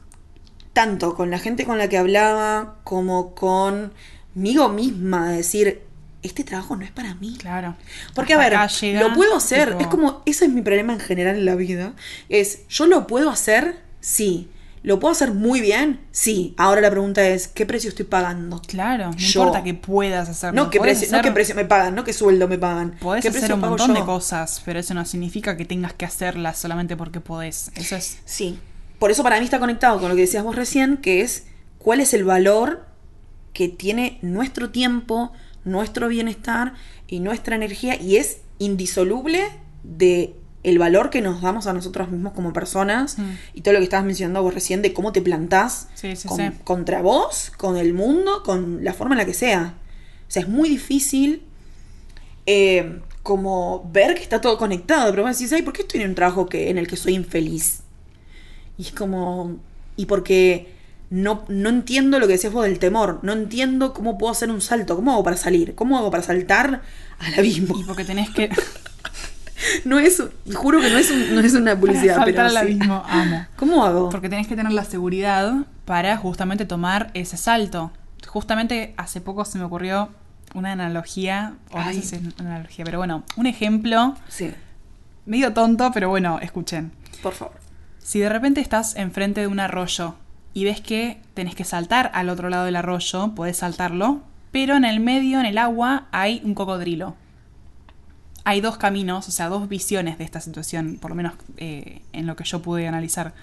tanto con la gente con la que hablaba como conmigo misma, decir, este trabajo no es para mí. Claro. Porque, a ver, lo puedo hacer. tipo, Es como, ese es mi problema en general en la vida. Es, ¿yo lo puedo hacer? Sí. ¿Lo puedo hacer muy bien? Sí. Ahora la pregunta es, ¿qué precio estoy pagando? Claro, no Yo. importa que puedas hacerlo. No qué, precio, no qué precio me pagan, no qué sueldo me pagan. Podés ¿Qué hacer un montón de cosas, pero eso no significa que tengas que hacerlas solamente porque podés. Eso es. Sí. Por eso para mí está conectado con lo que decías vos recién, que es cuál es el valor que tiene nuestro tiempo, nuestro bienestar y nuestra energía y es indisoluble de el valor que nos damos a nosotros mismos como personas Mm. y todo lo que estabas mencionando vos recién de cómo te plantás Sí, sí, con- sí. contra vos, con el mundo, con la forma en la que sea. O sea, es muy difícil eh, como ver que está todo conectado, pero vos decís, ay, ¿por qué estoy en un trabajo que, en el que soy infeliz? Y es como, y porque no, no entiendo lo que decías vos del temor, no entiendo cómo puedo hacer un salto, cómo hago para salir, cómo hago para saltar al abismo. Y porque tenés que. No es, juro que no es, un- no es una publicidad, saltar pero al sí. abismo, amo. ¿Cómo hago? Porque tenés que tener la seguridad para justamente tomar ese salto. Justamente hace poco se me ocurrió una analogía, o no sé si es una analogía, pero bueno, un ejemplo Sí. medio tonto, pero bueno, escuchen. Por favor. Si de repente estás enfrente de un arroyo y ves que tenés que saltar al otro lado del arroyo, podés saltarlo, pero en el medio, en el agua, hay un cocodrilo. Hay dos caminos, o sea, dos visiones de esta situación, por lo menos eh, en lo que yo pude analizar.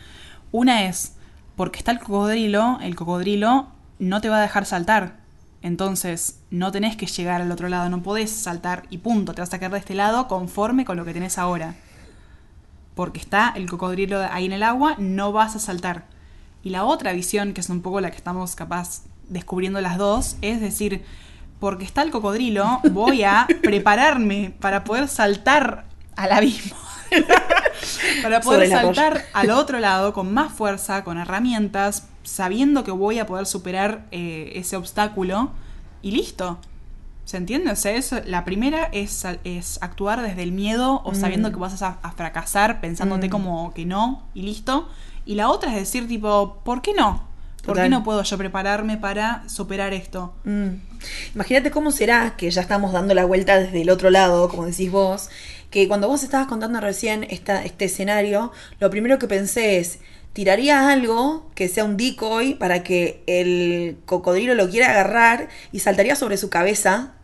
Una es, porque está el cocodrilo, el cocodrilo no te va a dejar saltar. Entonces, no tenés que llegar al otro lado, no podés saltar y punto, te vas a quedar de este lado conforme con lo que tenés ahora. Porque está el cocodrilo ahí en el agua, no vas a saltar. Y la otra visión, que es un poco la que estamos capaz descubriendo las dos, es decir, porque está el cocodrilo, voy a prepararme para poder saltar al abismo. para poder saltar al otro lado con más fuerza, con herramientas, sabiendo que voy a poder superar eh, ese obstáculo y listo. ¿Se entiende? O sea, eso, la primera es, es actuar desde el miedo o sabiendo mm. que vas a, fracasar, pensándote mm. como que no y listo. Y la otra es decir, tipo, ¿por qué no? ¿Por qué no puedo yo prepararme para superar esto? Mm. Imagínate cómo será que ya estamos dando la vuelta desde el otro lado, como decís vos, que cuando vos estabas contando recién esta, este escenario, lo primero que pensé es, tiraría algo que sea un decoy para que el cocodrilo lo quiera agarrar y saltaría sobre su cabeza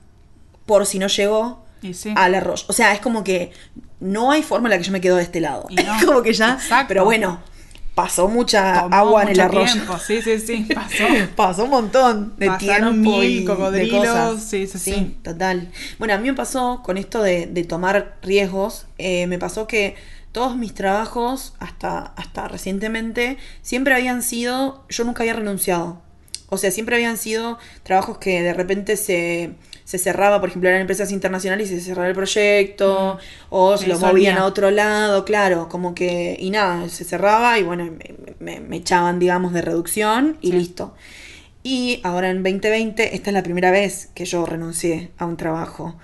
por si no llegó al arroyo. O sea, es como que no hay forma en la que yo me quedo de este lado. Es como que ya. Pero bueno, pasó mucha agua en el arroyo. Tiempo. Sí, sí, sí, pasó. pasó un montón de Pasaron tiempo mil cocodrilos. Sí, sí, sí, total. Bueno, a mí me pasó con esto de, tomar riesgos, eh, me pasó que todos mis trabajos, hasta, hasta recientemente, siempre habían sido, yo nunca había renunciado. O sea, siempre habían sido trabajos que de repente se se cerraba, por ejemplo, eran empresas internacionales y se cerraba el proyecto, mm. o se lo movían a otro lado, claro, como que, y nada, se cerraba y bueno, me, echaban, digamos, de reducción y listo. Y ahora en 2020, esta es la primera vez que yo renuncié a un trabajo.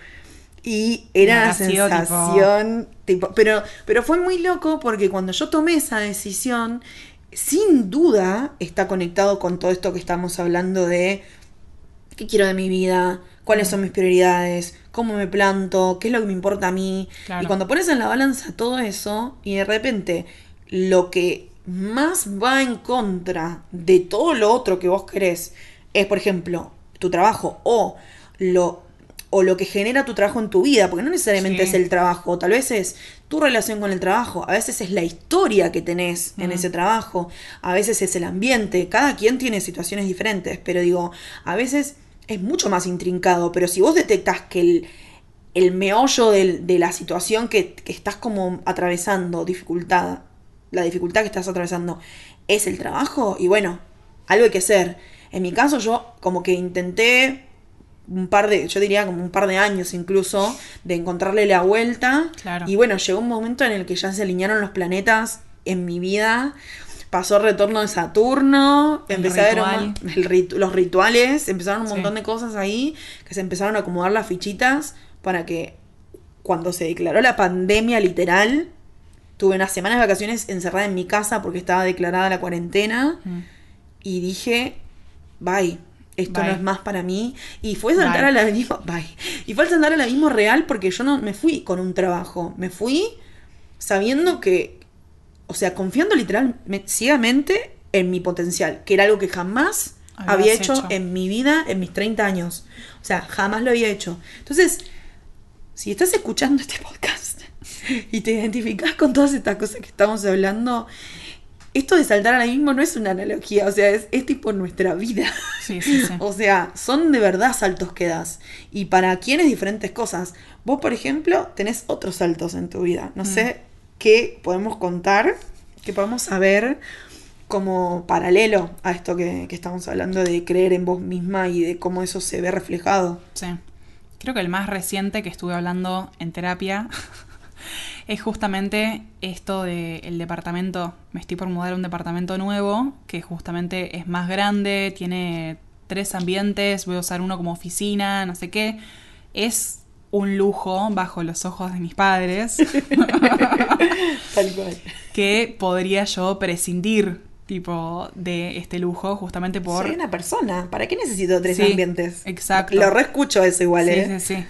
Y era una sensación, tipo... pero, pero fue muy loco porque cuando yo tomé esa decisión, sin duda está conectado con todo esto que estamos hablando de qué quiero de mi vida, cuáles son mis prioridades, cómo me planto, qué es lo que me importa a mí. Y cuando pones en la balanza todo eso y de repente lo que más va en contra de todo lo otro que vos querés es, por ejemplo, tu trabajo o lo o lo que genera tu trabajo en tu vida, porque no necesariamente es el trabajo, tal vez es tu relación con el trabajo, a veces es la historia que tenés en ese trabajo, a veces es el ambiente, cada quien tiene situaciones diferentes, pero digo, a veces es mucho más intrincado, pero si vos detectas que el, el meollo de la situación que, estás como atravesando, dificultad, la dificultad que estás atravesando, es el trabajo, y bueno, algo hay que hacer. En mi caso yo como que intenté un par de, yo diría como un par de años incluso, de encontrarle la vuelta. Y bueno, llegó un momento en el que ya se alinearon los planetas en mi vida pasó el retorno de Saturno, empecé a ver los rituales, empezaron un montón de cosas ahí que se empezaron a acomodar las fichitas para que cuando se declaró la pandemia literal, tuve unas semanas de vacaciones encerrada en mi casa porque estaba declarada la cuarentena mm. y dije, bye. Esto no es más para mí. Y fue saltar al abismo. Bye. Y fue saltar al abismo real porque yo no me fui con un trabajo. Me fui sabiendo que o sea, confiando literal ciegamente en mi potencial, que era algo que jamás había hecho, en mi vida, en mis 30 años. O sea, jamás lo había hecho. Entonces, si estás escuchando este podcast y te identificas con todas estas cosas que estamos hablando, esto de saltar ahora mismo no es una analogía, o sea, es, es tipo nuestra vida. Sí, sí, sí. o sea, son de verdad saltos que das. Y para quienes diferentes cosas. Vos, por ejemplo, tenés otros saltos en tu vida. No mm. sé que podemos contar, que podemos saber como paralelo a esto que, estamos hablando de creer en vos misma y de cómo eso se ve reflejado. Sí. Creo que el más reciente que estuve hablando en terapia es justamente esto del departamento. Me estoy por mudar a un departamento nuevo que justamente es más grande, tiene tres ambientes, voy a usar uno como oficina, no sé qué. Es un lujo bajo los ojos de mis padres. Tal cual. Que podría yo prescindir, tipo, de este lujo justamente por... Soy una persona, ¿para qué necesito tres ambientes? Exacto. Lo reescucho eso igual, sí, ¿eh? Sí, sí,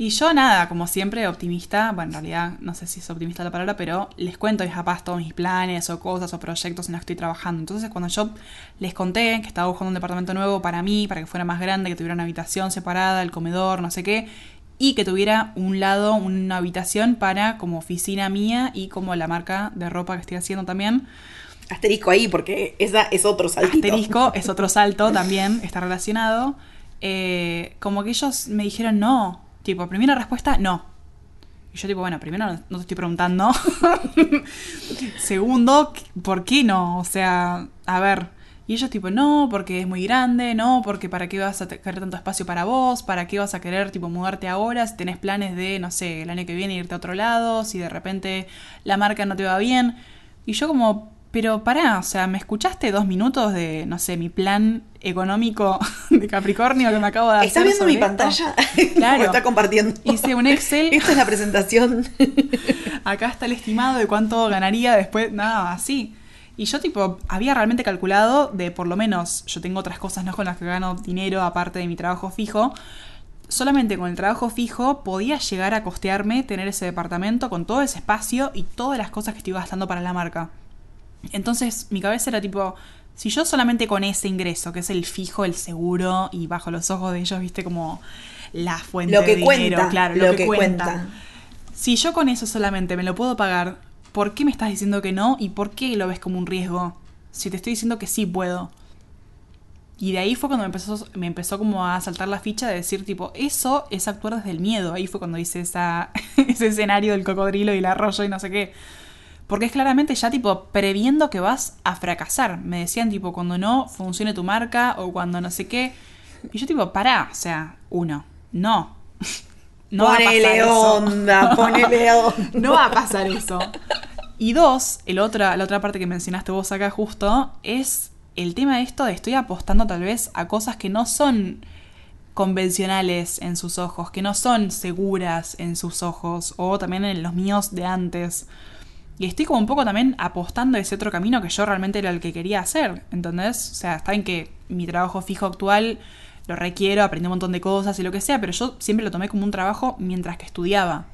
Y yo nada, como siempre, optimista, bueno, en realidad no sé si es optimista la palabra, pero les cuento a mis papás todos mis planes o cosas o proyectos en los que estoy trabajando. Entonces cuando yo les conté que estaba buscando un departamento nuevo para mí, para que fuera más grande, que tuviera una habitación separada, el comedor, no sé qué, y que tuviera un lado, una habitación para como oficina mía y como la marca de ropa que estoy haciendo también. Asterisco ahí, porque esa es otro salto. Asterisco es otro salto también, está relacionado. Eh, como que ellos me dijeron no, Tipo, primera respuesta, no. Y yo tipo, bueno, primero no te estoy preguntando. Segundo, ¿por qué no? O sea, a ver. Y ellos tipo, no, porque es muy grande, no, porque para qué vas a querer tanto espacio para vos, para qué vas a querer tipo mudarte ahora, si tenés planes de, no sé, el año que viene irte a otro lado, si de repente la marca no te va bien. Y yo como, pero pará, o sea, ¿me escuchaste dos minutos de, no sé, mi plan económico de Capricornio que me acabo de hacer? ¿Estás viendo mi pantalla? Claro. está compartiendo. Hice un Excel. Esta es la presentación. Acá está el estimado de cuánto ganaría después, nada, así. Y yo, tipo, había realmente calculado de por lo menos, yo tengo otras cosas no con las que gano dinero aparte de mi trabajo fijo. Solamente con el trabajo fijo podía llegar a costearme tener ese departamento con todo ese espacio y todas las cosas que estoy gastando para la marca. Entonces mi cabeza era tipo, si yo solamente con ese ingreso, que es el fijo, el seguro, y bajo los ojos de ellos, viste como la fuente lo que de cuenta, dinero, claro, lo, que, cuenta. Si yo con eso solamente me lo puedo pagar, ¿por qué me estás diciendo que no? ¿Y por qué lo ves como un riesgo? Si te estoy diciendo que sí puedo. Y de ahí fue cuando me empezó, me empezó como a saltar la ficha de decir, tipo, eso es actuar desde el miedo. Ahí fue cuando hice esa, ese escenario del cocodrilo y el arroyo y no sé qué. Porque es claramente ya tipo previendo que vas a fracasar. Me decían tipo cuando no funcione tu marca o cuando no sé qué. Y yo tipo, pará, o sea, uno, no. No ponele onda, ponele onda. no va a pasar eso. Y dos, el otra, la otra parte que mencionaste vos acá justo, es el tema de esto de estoy apostando tal vez a cosas que no son convencionales en sus ojos, que no son seguras en sus ojos, o también en los míos de antes. Y estoy como un poco también apostando a ese otro camino que yo realmente era el que quería hacer. ¿Entendés? O sea, está en que mi trabajo fijo actual lo requiero, aprendí un montón de cosas y lo que sea, pero yo siempre lo tomé como un trabajo mientras que estudiaba.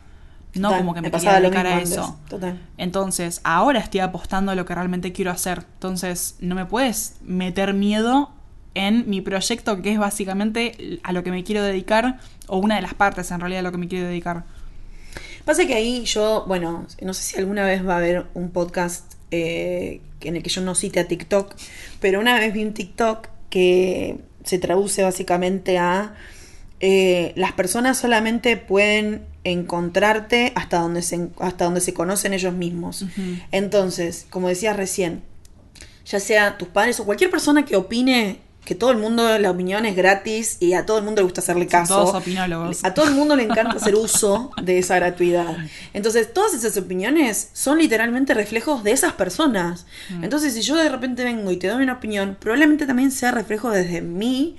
No como que me, quería dedicar a eso. Total. Entonces, ahora estoy apostando a lo que realmente quiero hacer. Entonces, no me puedes meter miedo en mi proyecto, que es básicamente a lo que me quiero dedicar, o una de las partes en realidad a lo que me quiero dedicar. Pasa que ahí yo, bueno, no sé si alguna vez va a haber un podcast eh, en el que yo no cite a TikTok, pero una vez vi un TikTok que se traduce básicamente a eh, las personas solamente pueden encontrarte hasta donde se, hasta donde se conocen ellos mismos. Entonces, como decías recién, ya sea tus padres o cualquier persona que opine que todo el mundo, la opinión es gratis y a todo el mundo le gusta hacerle caso. todos opinólogos. A todo el mundo le encanta hacer uso de esa gratuidad. Entonces, todas esas opiniones son literalmente reflejos de esas personas. Mm. Entonces, si yo de repente vengo y te doy una opinión, probablemente también sea reflejo desde mi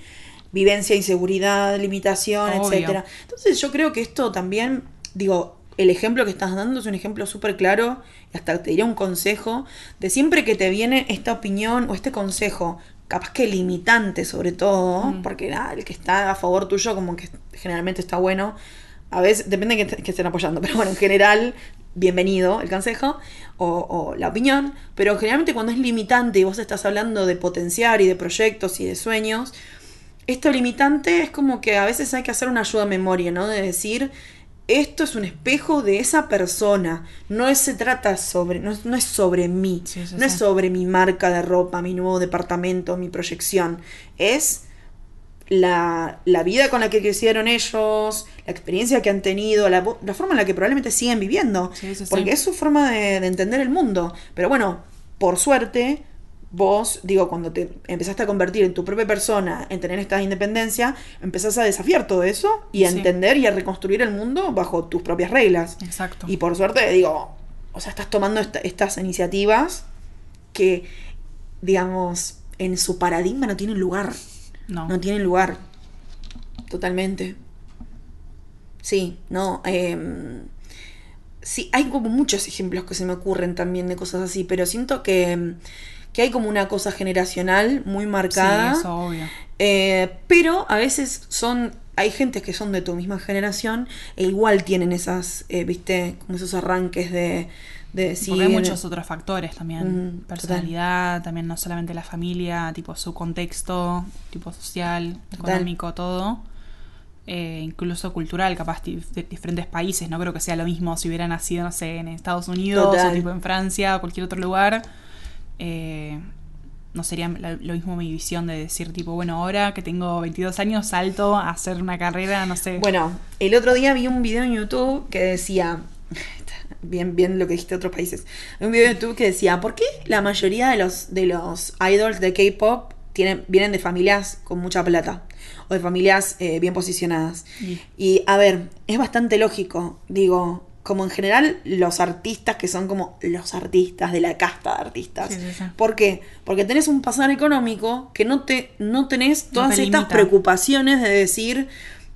vivencia, inseguridad, limitación, etcétera. Entonces, yo creo que esto también, digo, el ejemplo que estás dando es un ejemplo súper claro, y hasta te diría un consejo, de siempre que te viene esta opinión o este consejo capaz que limitante sobre todo, mm. porque nada, el que está a favor tuyo como que generalmente está bueno, a veces depende de que, estén apoyando, pero bueno, en general, bienvenido el consejo o, la opinión, pero generalmente cuando es limitante y vos estás hablando de potenciar y de proyectos y de sueños, esto limitante es como que a veces hay que hacer una ayuda a memoria, ¿no? De decir, esto es un espejo de esa persona. No se trata sobre, no, es sobre mí, no es sobre mi marca de ropa, mi nuevo departamento, mi proyección. Es la, vida con la que crecieron ellos, la experiencia que han tenido, la, forma en la que probablemente siguen viviendo. porque es su forma de entender el mundo. Pero bueno, por suerte, vos, digo, cuando te empezaste a convertir en tu propia persona, en tener esta independencia, empezás a desafiar todo eso y a entender y a reconstruir el mundo bajo tus propias reglas. Exacto. Y por suerte, digo, o sea, estás tomando estas iniciativas que, digamos, en su paradigma no tienen lugar. No. No tienen lugar. Totalmente. Sí, no. Em, sí, hay como muchos ejemplos que se me ocurren también de cosas así, pero siento que em, que hay como una cosa generacional muy marcada. Sí, eso obvio. Eh, pero a veces son hay gente que son de tu misma generación e igual tienen esas, eh, viste, como esos arranques de, de. Porque hay muchos otros factores también. Mm, Personalidad, también no solamente la familia, tipo su contexto, tipo social, Total. económico, todo. Eh, incluso cultural, capaz de diferentes países. No creo que sea lo mismo si hubiera nacido, no sé, en Estados Unidos Total. o tipo en Francia o cualquier otro lugar. Eh, no sería lo mismo mi visión de decir, tipo, bueno, ahora que tengo 22 años, salto a hacer una carrera, no sé. Bueno, el otro día vi un video en YouTube que decía, bien, bien lo que dijiste de otros países, un video en YouTube que decía, ¿por qué la mayoría de los, de los idols de K-pop vienen de familias con mucha plata? O de familias eh, bien posicionadas. Y a ver, es bastante lógico, digo, como en general los artistas que son como los artistas de la casta de artistas. Sí, sí, sí. ¿Por qué? Porque tenés un pasar económico que no te no tenés todas te estas limita. preocupaciones de decir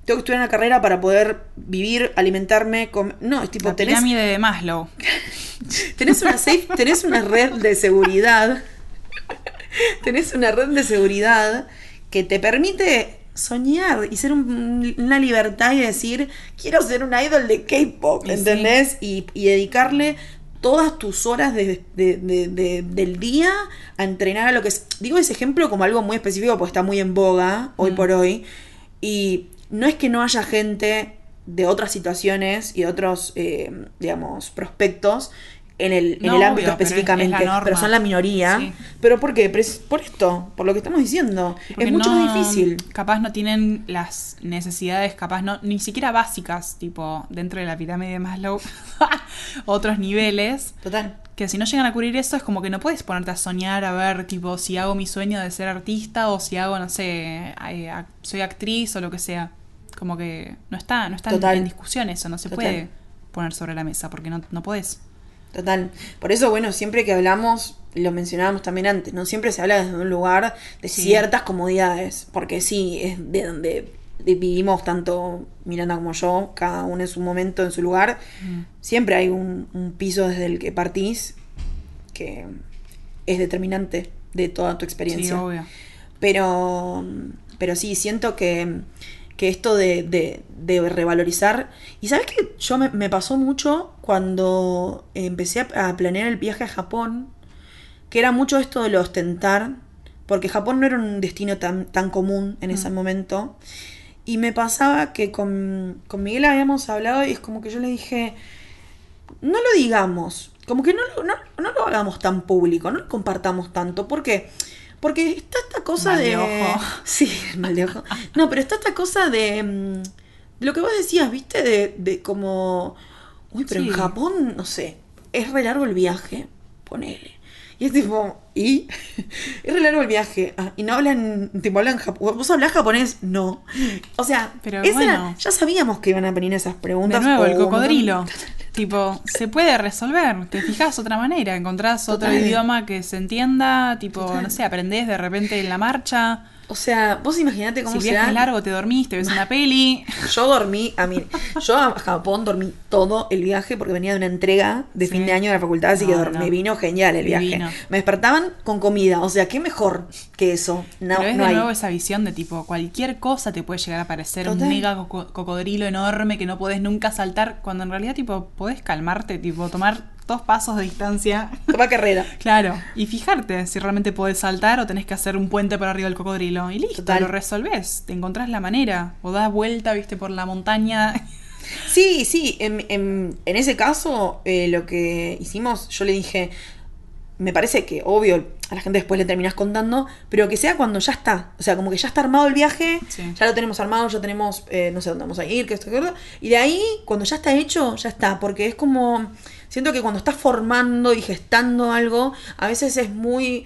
tengo que estudiar una carrera para poder vivir, alimentarme, com-". no, es tipo la tenés pirámide de Maslow. tenés una safe, tenés una red de seguridad. tenés una red de seguridad que te permite soñar y ser un- una libertad y decir, quiero ser un idol de K-pop, ¿entendés? Y, y dedicarle todas tus horas de- de- de- de- del día a entrenar a lo que es. Digo ese ejemplo como algo muy específico porque está muy en boga hoy Mm. por hoy. Y no es que no haya gente de otras situaciones y otros, eh, digamos, prospectos en el, en el ámbito obvio, pero es- específicamente, es pero son la minoría. Sí. ¿Pero por qué? Por esto, por lo que estamos diciendo. Porque es mucho no- más difícil. Capaz no tienen las necesidades, capaz no, ni siquiera básicas, tipo dentro de la pirámide de Maslow, otros niveles. Total. Que si no llegan a cubrir eso, es como que no puedes ponerte a soñar a ver, tipo, si hago mi sueño de ser artista o si hago, no sé, eh, soy actriz o lo que sea. Como que no está, no está en- discusión eso, no se Total. puede poner sobre la mesa porque no, no podés. Total. Por eso, bueno, siempre que hablamos, lo mencionábamos también antes, ¿no? Siempre se habla desde un lugar de Sí. ciertas comodidades. Porque sí, es de donde vivimos tanto Miranda como yo, cada uno en su momento, en su lugar. Mm. Siempre hay un, un piso desde el que partís que es determinante de toda tu Sí, experiencia. obvio. Pero, pero sí, siento que, que esto de, de- de revalorizar. Y sabes que yo me, me pasó mucho cuando empecé a, planear el viaje a Japón, que era mucho esto de lo ostentar, porque Japón no era un destino tan, tan común en ese Mm. momento. Y me pasaba que con, con Miguel habíamos hablado y es como que yo le dije, no lo digamos, como que no, lo- no, no lo hagamos tan público, no lo compartamos tanto. ¿Por qué? Porque está esta cosa Mal de... de ojo. Sí, mal de ojo. No, pero está esta cosa de... mm, de lo que vos decías, ¿viste? De, de como... Uy, pero Sí. en Japón, no sé, es re largo el viaje, ponele. Y es tipo, ¿y? es re largo el viaje. Ah, y no hablan, tipo, hablan japonés. ¿Vos hablás japonés? No. O sea, Pero esa era- bueno. ya sabíamos que iban a venir esas De preguntas. nuevo, el cocodrilo. tipo, se puede resolver. Te fijas otra manera, encontrás otro idioma que se entienda, tipo, Total. no sé, aprendés de repente en la marcha. O sea, vos imaginate Si cómo viaje será. es largo, te dormís, te ves una peli. Yo dormí, a mí, yo a Japón dormí todo el viaje porque venía de una entrega de Sí. fin de año de la facultad, así que No, me vino genial el viaje. Divino. Me despertaban con comida, o sea, qué mejor que eso. No, Pero es no de hay. nuevo esa visión de tipo, cualquier cosa te puede llegar a parecer Total. un mega coco- cocodrilo enorme que no podés nunca saltar, cuando en realidad, tipo, podés calmarte, tipo, tomar dos pasos de distancia. Toma carrera. Claro, y fijarte si realmente podés saltar o tenés que hacer un puente por arriba del cocodrilo. Y listo, Total. lo resolvés, te encontrás la manera. O das vuelta, viste, por la montaña. Sí, sí, en, en- en ese caso eh, lo que hicimos, yo le dije, me parece que obvio a la gente después le terminás contando, pero que sea cuando ya está, o sea, como que ya está armado el viaje, Sí. ya lo tenemos armado, ya tenemos, eh, no sé dónde vamos a ir, que esto, que otro, y de ahí, cuando ya está hecho, ya está, porque es como, siento que cuando estás formando y gestando algo, a veces es muy,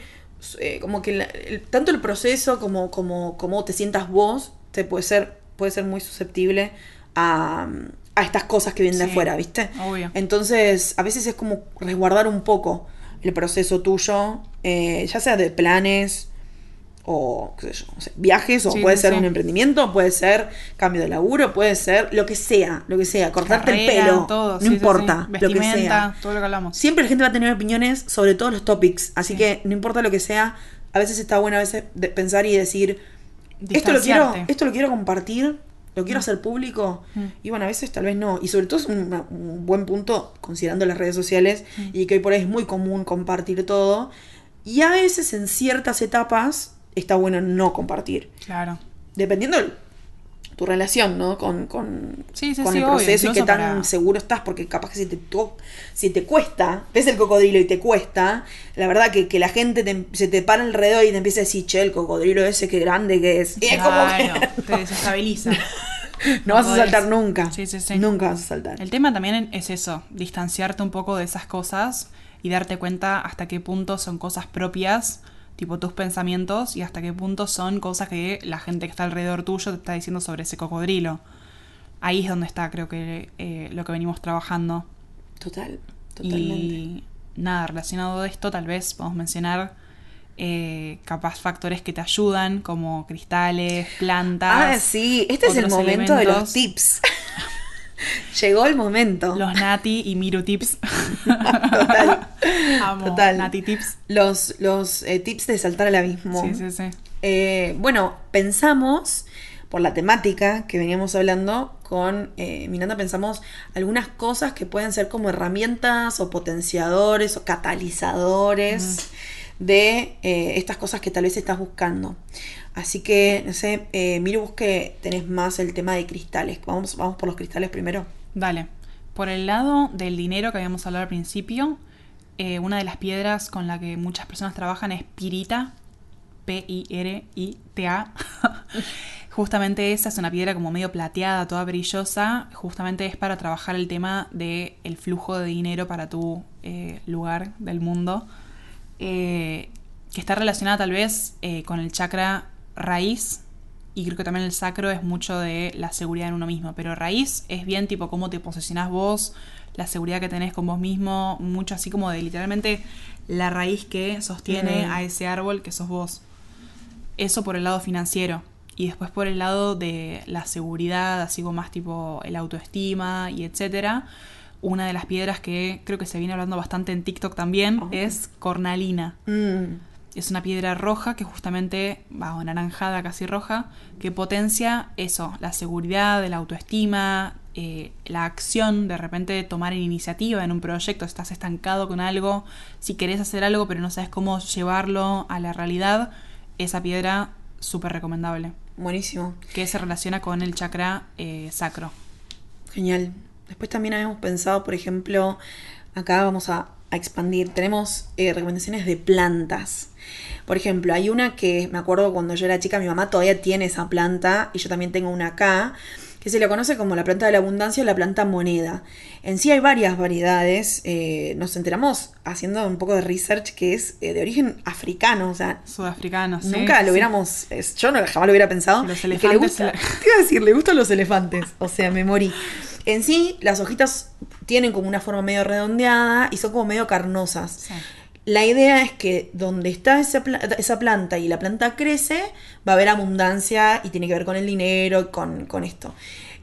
eh, como que la- el- tanto el proceso como, como, como te sientas vos, te puede ser, puede ser muy susceptible a, a estas cosas que vienen de afuera, ¿viste? obvio. Entonces, a veces es como resguardar un poco el proceso tuyo, eh, ya sea de planes o qué sé yo, no sé, viajes, o Sí, puede ser un emprendimiento, puede ser cambio de laburo, puede ser lo que sea, lo que sea, cortarte el pelo, todo, no sí, importa, sí. lo que sea. todo lo que hablamos. Siempre la gente va a tener opiniones sobre todos los topics, así Sí. que no importa lo que sea, a veces está bueno a veces de- pensar y decir, esto lo quiero, esto lo quiero compartir ¿Lo quiero hacer público? Mm. Y bueno, a veces tal vez no. Y sobre todo es un, un buen punto considerando las redes sociales Mm. y que hoy por ahí es muy común compartir todo. Y a veces en ciertas etapas está bueno no compartir. Claro. Dependiendo de tu relación, ¿no? Con, con, Sí, sí, con sí, el obvio, proceso y qué tan para- seguro estás, porque capaz que si te, si te cuesta, ves el cocodrilo y te cuesta, la verdad que, que la gente te- se te para alrededor y te empieza a decir, che, el cocodrilo ese, qué grande que es. Y es como que te desestabiliza. no vas a saltar nunca. Sí, sí, sí. Nunca vas a saltar. El tema también es eso, distanciarte un poco de esas cosas y darte cuenta hasta qué punto son cosas propias, tipo tus pensamientos, y hasta qué punto son cosas que la gente que está alrededor tuyo te está diciendo sobre ese cocodrilo. Ahí es donde está, creo que, eh, lo que venimos trabajando. Total, totalmente. Y nada, relacionado a esto, tal vez podemos mencionar eh, capaz factores que te ayudan, como cristales, plantas. Ah, sí, este es el momento de los tips. Llegó el momento. Los Nati y Miru Tips. Total. Amo Total. Nati Tips. Los, los eh, tips de saltar al abismo. Sí, sí, sí. Eh, bueno, pensamos, por la temática que veníamos hablando, con eh, Miranda pensamos algunas cosas que pueden ser como herramientas o potenciadores o catalizadores de eh, estas cosas que tal vez estás buscando. Así que, no sé, eh, Miru, vos que tenés más el tema de cristales. Vamos, vamos por los cristales primero. Dale. Por el lado del dinero que habíamos hablado al principio, eh, una de las piedras con la que muchas personas trabajan es pirita. P-I-R-I-T-A. justamente esa es una piedra como medio plateada, toda brillosa. Justamente es para trabajar el tema del el flujo de dinero para tu eh, lugar del mundo. Eh, que está relacionada tal vez eh, con el chakra raíz. Y creo que también el sacro es mucho de la seguridad en uno mismo. Pero raíz es bien tipo cómo te posicionás vos, la seguridad que tenés con vos mismo, mucho así como de literalmente la raíz que sostiene Mm. a ese árbol que sos vos. Eso por el lado financiero. Y después por el lado de la seguridad, así como más tipo el autoestima y etcétera. Una de las piedras que creo que se viene hablando bastante en TikTok también Oh. es cornalina. Mm, Es una piedra roja que justamente, va, o anaranjada, casi roja, que potencia eso, la seguridad, la autoestima, eh, la acción, de repente tomar iniciativa en un proyecto, estás estancado con algo, si querés hacer algo pero no sabes cómo llevarlo a la realidad, esa piedra súper recomendable, buenísimo. que se relaciona con el chakra eh, sacro. Genial. Después también habíamos pensado, por ejemplo, acá vamos a, a expandir. Tenemos eh, recomendaciones de plantas. Por ejemplo, hay una que me acuerdo cuando yo era chica, mi mamá todavía tiene esa planta y yo también tengo una acá, que se le conoce como la planta de la abundancia o la planta moneda. En sí hay varias variedades. eh, nos enteramos haciendo un poco de research que es eh, de origen africano, o sea, Sudafricano, sí, Nunca lo hubiéramos. yo no, jamás lo hubiera pensado. Los que le elefantes gusta, la- Te iba a decir, le gustan los elefantes. O sea, me morí. En sí, las hojitas tienen como una forma medio redondeada y son como medio carnosas. Sí. La idea es que donde está esa, pla- esa planta y la planta crece, va a haber abundancia y tiene que ver con el dinero, con, con esto.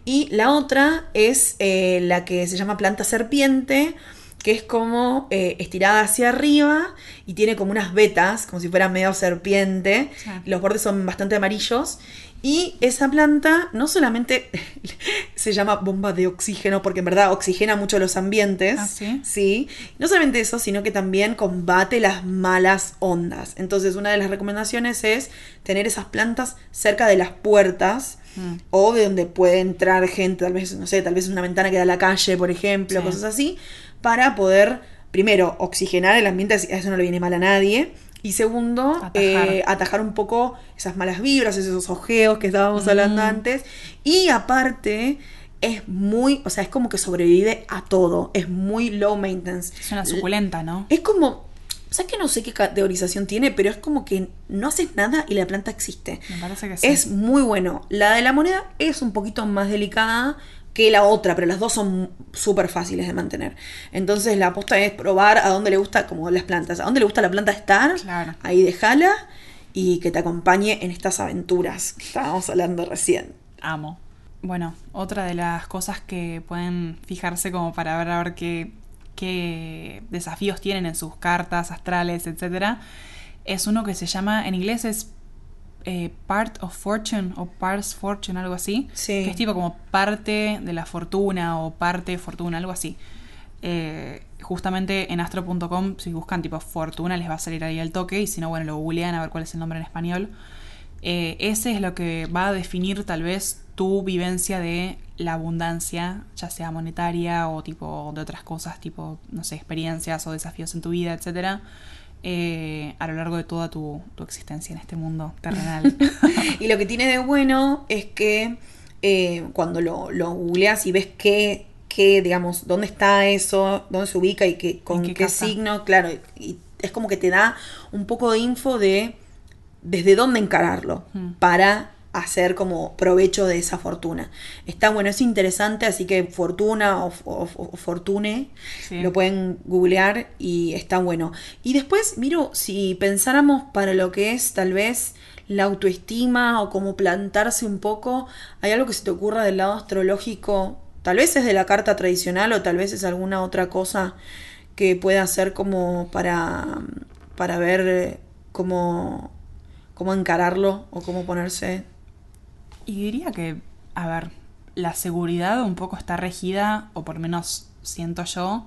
Y la otra es eh, la que se llama planta serpiente, que es como eh, estirada hacia arriba y tiene como unas vetas, como si fuera medio serpiente. Sí. Los bordes son bastante amarillos. Y esa planta no solamente se llama bomba de oxígeno, porque en verdad oxigena mucho los ambientes. ¿Ah, sí? Sí. No solamente eso, sino que también combate las malas ondas. Entonces, una de las recomendaciones es tener esas plantas cerca de las puertas Mm. o de donde puede entrar gente, tal vez, no sé, tal vez una ventana que da a la calle, por ejemplo, Sí. cosas así, para poder, primero, oxigenar el ambiente, eso no le viene mal a nadie. Y segundo, Atajar. eh, atajar un poco esas malas vibras, esos ojeos que estábamos hablando Mm. antes. Y aparte, es muy, o sea, es como que sobrevive a todo. Es muy low maintenance. Es una suculenta, ¿no? Es como, ¿sabes que no sé qué categorización tiene? Pero es como que no haces nada y la planta existe. Me parece que sí. Es muy bueno. La de la moneda es un poquito más delicada que la otra, pero las dos son súper fáciles de mantener. Entonces la aposta es probar a dónde le gusta, como las plantas, a dónde le gusta la planta estar, Claro. ahí déjala y que te acompañe en estas aventuras que estábamos hablando recién. Amo. Bueno, otra de las cosas que pueden fijarse como para ver a ver qué, qué desafíos tienen en sus cartas astrales, etcétera, es uno que se llama, en inglés es eh, Part of Fortune o Parts Fortune, algo así. Sí. Que es tipo como parte de la fortuna o parte fortuna, algo así. Eh, justamente en astro.com, si buscan tipo fortuna, les va a salir ahí el toque. Y si no, bueno, lo googlean a ver cuál es el nombre en español. Eh, ese es lo que va a definir tal vez tu vivencia de la abundancia, ya sea monetaria o tipo de otras cosas, tipo, no sé, experiencias o desafíos en tu vida, etcétera, eh, a lo largo de toda tu, tu existencia en este mundo terrenal. Y lo que tiene de bueno es que eh, cuando lo, lo googleas y ves qué, qué, digamos, dónde está eso, dónde se ubica y qué, con ¿En qué, signo, claro, y es como que te da un poco de info de desde dónde encararlo Mm. para hacer como provecho de esa fortuna. Está bueno, es interesante, así que fortuna o, o- o fortune Sí. lo pueden googlear y está bueno. Y después, miro, si pensáramos para lo que es tal vez la autoestima o como plantarse un poco, ¿hay algo que se te ocurra del lado astrológico? Tal vez es de la carta tradicional o tal vez es alguna otra cosa que pueda ser como para, para ver eh, cómo, cómo encararlo o cómo ponerse. Y diría que, a ver, la seguridad un poco está regida, o por menos siento yo,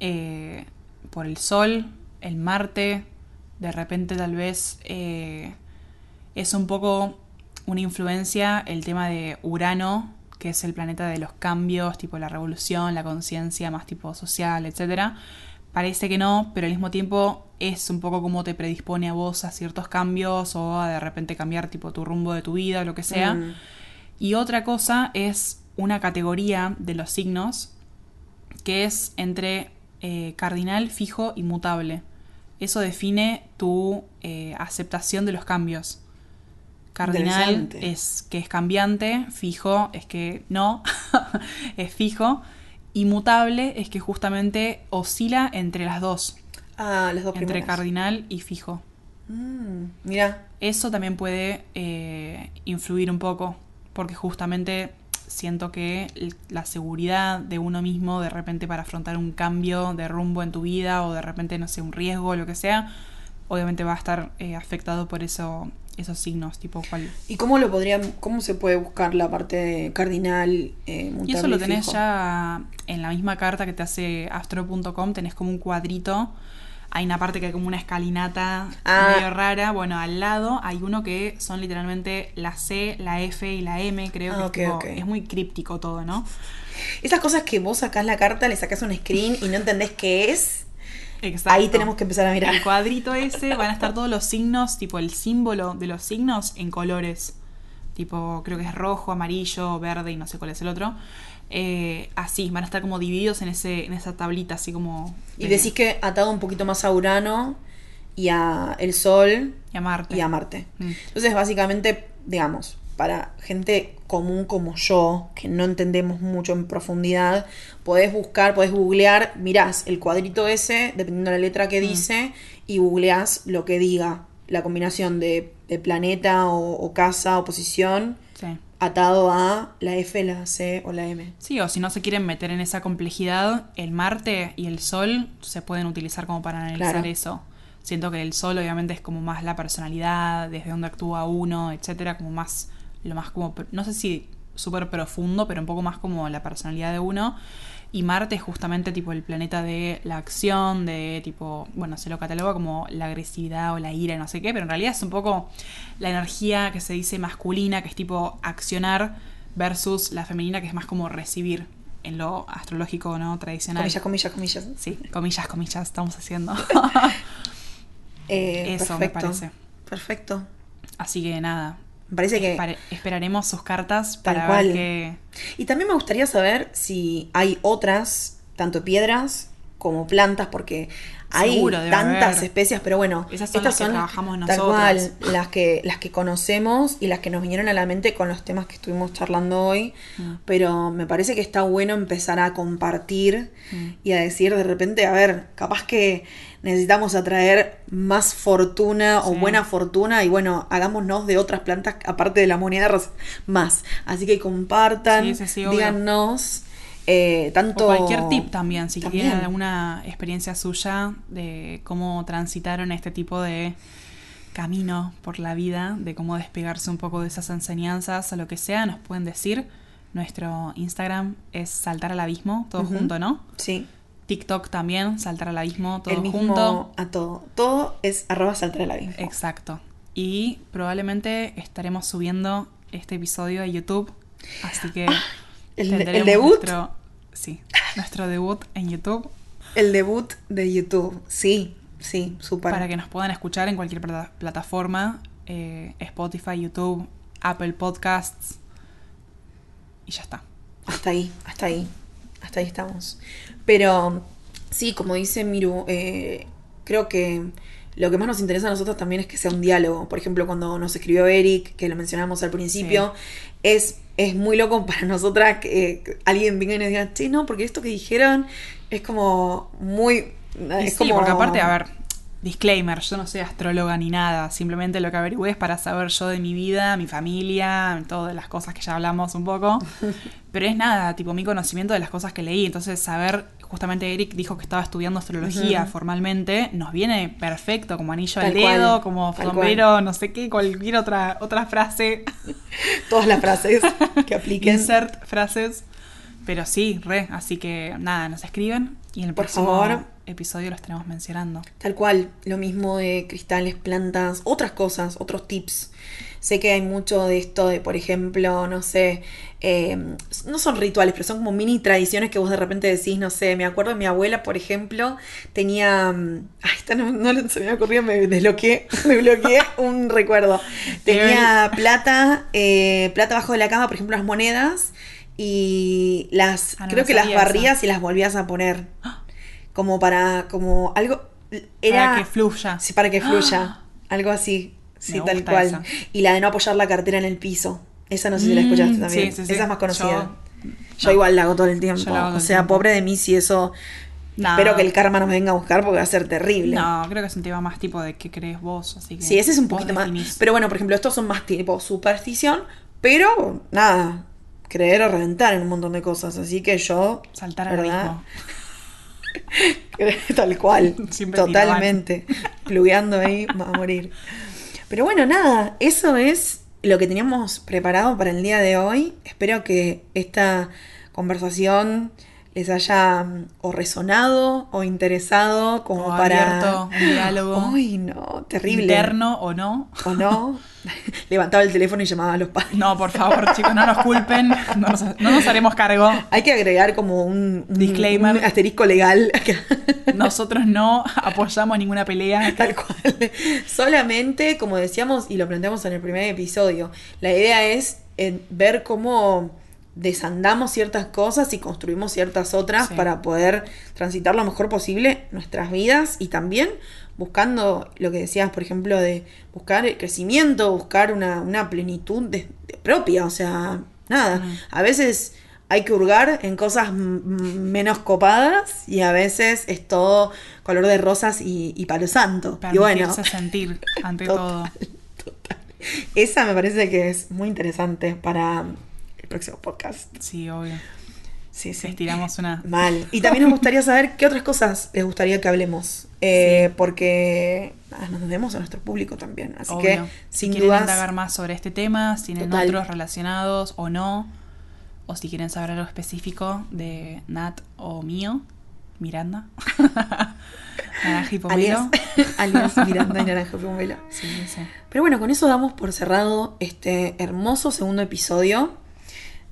eh, por el Sol, el Marte, de repente tal vez eh, es un poco una influencia el tema de Urano, que es el planeta de los cambios, tipo la revolución, la conciencia más tipo social, etcétera. Parece que no, pero al mismo tiempo es un poco como te predispone a vos a ciertos cambios o a de repente cambiar tipo tu rumbo de tu vida o lo que sea. Mm. Y otra cosa es una categoría de los signos que es entre eh, cardinal, fijo y mutable. Eso define tu eh, aceptación de los cambios. Cardinal es que es cambiante, fijo es que no, es fijo, y mutable es que justamente oscila entre las dos, Ah, dos entre primeras. cardinal y fijo. Mm, mira, Eso también puede eh, influir un poco, porque justamente siento que la seguridad de uno mismo de repente para afrontar un cambio de rumbo en tu vida o de repente, no sé, un riesgo o lo que sea, obviamente va a estar eh, afectado por eso, esos signos, tipo cuál. ¿Y cómo lo podrían, cómo se puede buscar la parte de cardinal eh, Y eso lo tenés fijo? ya en la misma carta que te hace astro.com, tenés como un cuadrito. Hay una parte que hay como una escalinata Ah. medio rara. Bueno, al lado hay uno que son literalmente la C, la F y la M, creo Ah, que ok, es, tipo- ok. es muy críptico todo, ¿no? Esas cosas que vos sacás la carta, le sacás un screen y no entendés qué es, Exacto. ahí tenemos que empezar a mirar. El cuadrito ese van a estar todos los signos, tipo el símbolo de los signos en colores. Tipo, creo que es rojo, amarillo, verde y no sé cuál es el otro. Eh, así, van a estar como divididos en ese en esa tablita, así como. Y de- decís que atado un poquito más a Urano y a el Sol Y a Marte. y a Marte. Mm. Entonces, básicamente, digamos, para gente común como yo, que no entendemos mucho en profundidad, podés buscar, podés googlear, mirás el cuadrito ese, dependiendo de la letra Mm. que dice, y googleás lo que diga, la combinación de, de planeta o, o casa o posición, Sí. Atado a la F, la C o la M. Sí, o si no se quieren meter en esa complejidad, el Marte y el Sol se pueden utilizar como para analizar Claro. eso. Siento que el Sol obviamente es como más la personalidad, desde dónde actúa uno, etcétera, como más, lo más como, no sé si súper profundo, pero un poco más como la personalidad de uno. Y Marte es justamente tipo el planeta de la acción, de tipo, bueno, se lo cataloga como la agresividad o la ira no sé qué, pero en realidad es un poco la energía que se dice masculina, que es tipo accionar, versus la femenina, que es más como recibir en lo astrológico no tradicional. Comillas, comillas, comillas. Sí, comillas, comillas, estamos haciendo. Eh, Eso me perfecto. parece. Perfecto. Así que nada, Me parece que... espare- esperaremos sus cartas para cual. ver qué... Y también me gustaría saber si hay otras, tanto piedras como plantas, porque hay Seguro, tantas haber. especias, pero bueno, Esas son estas las que son trabajamos tal nosotras. cual las que las que conocemos y las que nos vinieron a la mente con los temas que estuvimos charlando hoy, Mm. pero me parece que está bueno empezar a compartir Mm. y a decir de repente, a ver, capaz que necesitamos atraer más fortuna o buena fortuna y bueno, hagámonos de otras plantas aparte de la moneda más. Así que compartan, Sí, sí, díganos eh, tanto... O cualquier tip también, si También. tienen alguna experiencia suya de cómo transitaron este tipo de camino por la vida, de cómo despegarse un poco de esas enseñanzas o lo que sea, nos pueden decir. Nuestro Instagram es saltar al abismo, todo Ujú. junto, ¿no? Sí. TikTok también, saltar al abismo, todo el mismo junto. a todo. Todo es arroba saltar al abismo. Exacto. Y probablemente estaremos subiendo este episodio a YouTube. Así que el, debut. Nuestro, sí, nuestro debut en YouTube El debut de YouTube. Sí, sí, súper. para que nos puedan escuchar en cualquier plata- plataforma. eh, Spotify, YouTube, Apple Podcasts. Y ya está. Hasta ahí, hasta ahí. Hasta ahí estamos. Pero sí, como dice Miru, eh, creo que lo que más nos interesa a nosotros también es que sea un diálogo. Por ejemplo, cuando nos escribió Eric, que lo mencionamos al principio, es, es muy loco para nosotras que eh, alguien venga y nos diga, sí, no, porque esto que dijeron es como muy... Es sí, como... porque aparte, a ver, disclaimer, yo no soy astróloga ni nada, simplemente lo que averigüé es para saber yo de mi vida, mi familia, todas las cosas que ya hablamos un poco, pero es nada, tipo mi conocimiento de las cosas que leí, entonces saber, justamente Eric dijo que estaba estudiando astrología formalmente, nos viene perfecto, como anillo al cual, dedo, como tal sombrero, no sé qué, cualquier otra, otra frase, Todas las frases que apliquen. insert frases, pero sí, re, así que nada, nos escriben y en el Por próximo favor. episodio lo estaremos mencionando. Tal cual, lo mismo de cristales, plantas, otras cosas, otros tips. Sé que hay mucho de esto de, por ejemplo, no sé, eh, no son rituales, pero son como mini tradiciones que vos de repente decís, no sé, me acuerdo de mi abuela, por ejemplo, tenía... mm, Ay, esta no, no se me ocurrió, me desbloqueé, me bloqueé un recuerdo. Tenía plata, eh, plata bajo de la cama, por ejemplo, las monedas, y las, Ah, no creo que las barrías y las volvías a poner. Como para, como algo... Era, Para que fluya. Sí, para que fluya. Algo así. Sí, Me tal cual. esa. Y la de no apoyar la cartera en el piso. Esa no sé si la escuchaste Mm, también. sí, sí, sí. Esa es más conocida. Yo- Yo, no. igual la hago todo el tiempo. Todo o sea, tiempo. pobre de mí si eso. No. Espero que el karma nos venga a buscar porque va a ser terrible. No, creo que es un tema más tipo de qué crees vos, así que... Sí, ese es un poquito más. definís. Pero bueno, por ejemplo, estos son más tipo superstición, pero nada, creer o reventar en un montón de cosas. Así que yo. Saltar al abismo. Tal cual. Siempre totalmente. Plugueando ahí, va a morir. Pero bueno, nada, eso es lo que teníamos preparado para el día de hoy. Espero que esta conversación les haya mm, o resonado o interesado como O para abierto un diálogo Ay, no, terrible. interno o no. ¿O no? Levantaba el teléfono y llamaba a los padres. No, por favor, chicos, no nos culpen, no nos, no nos haremos cargo. Hay que agregar como un, un- Disclaimer. un asterisco legal. Nosotros no apoyamos ninguna pelea. Tal cual. Solamente, como decíamos y lo planteamos en el primer episodio, la idea es eh, ver cómo desandamos ciertas cosas y construimos ciertas otras Sí. para poder transitar lo mejor posible nuestras vidas y también buscando lo que decías, por ejemplo, de buscar el crecimiento, buscar una, una plenitud de- de propia, o sea, nada. Mm. A veces hay que hurgar en cosas menos copadas y a veces es todo color de rosas y, y palo santo. Y bueno, sentir ante Total. todo. esa me parece que es muy interesante para próximo podcast. Sí, obvio. Sí, sí. Estiramos una... Mal. Y también nos gustaría saber qué otras cosas les gustaría que hablemos. Eh, Porque nada, nos debemos a nuestro público también. Así Obvio. que, si sin quieren dudas. indagar más sobre este tema, si tienen Total. otros relacionados o no, o si quieren saber algo específico de Nat o mío, Miranda, Naranja y Pomelo. Alias, alias Miranda y Naranja Pomelo. Sí, sí. Pero bueno, con eso damos por cerrado este hermoso segundo episodio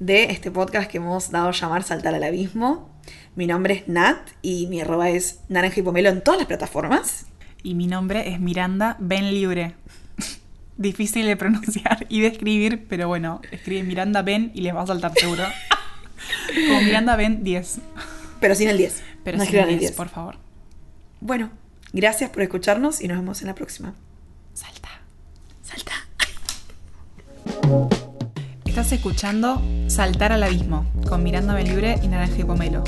de este podcast que hemos dado a llamar Saltar al Abismo. Mi nombre es Nat y mi arroba es Naranja y Pomelo en todas las plataformas. Y mi nombre es Miranda Ben Libre. Difícil de pronunciar y de escribir, pero bueno, escribe Miranda Ben y les va a saltar seguro. Como Miranda Ben 10. Pero sin el 10. Pero no sin el 10, 10. por favor. Bueno, gracias por escucharnos y nos vemos en la próxima. Salta. Salta. Estás escuchando Saltar al Abismo con Miranda Ben Libre y Naranja y Pomelo.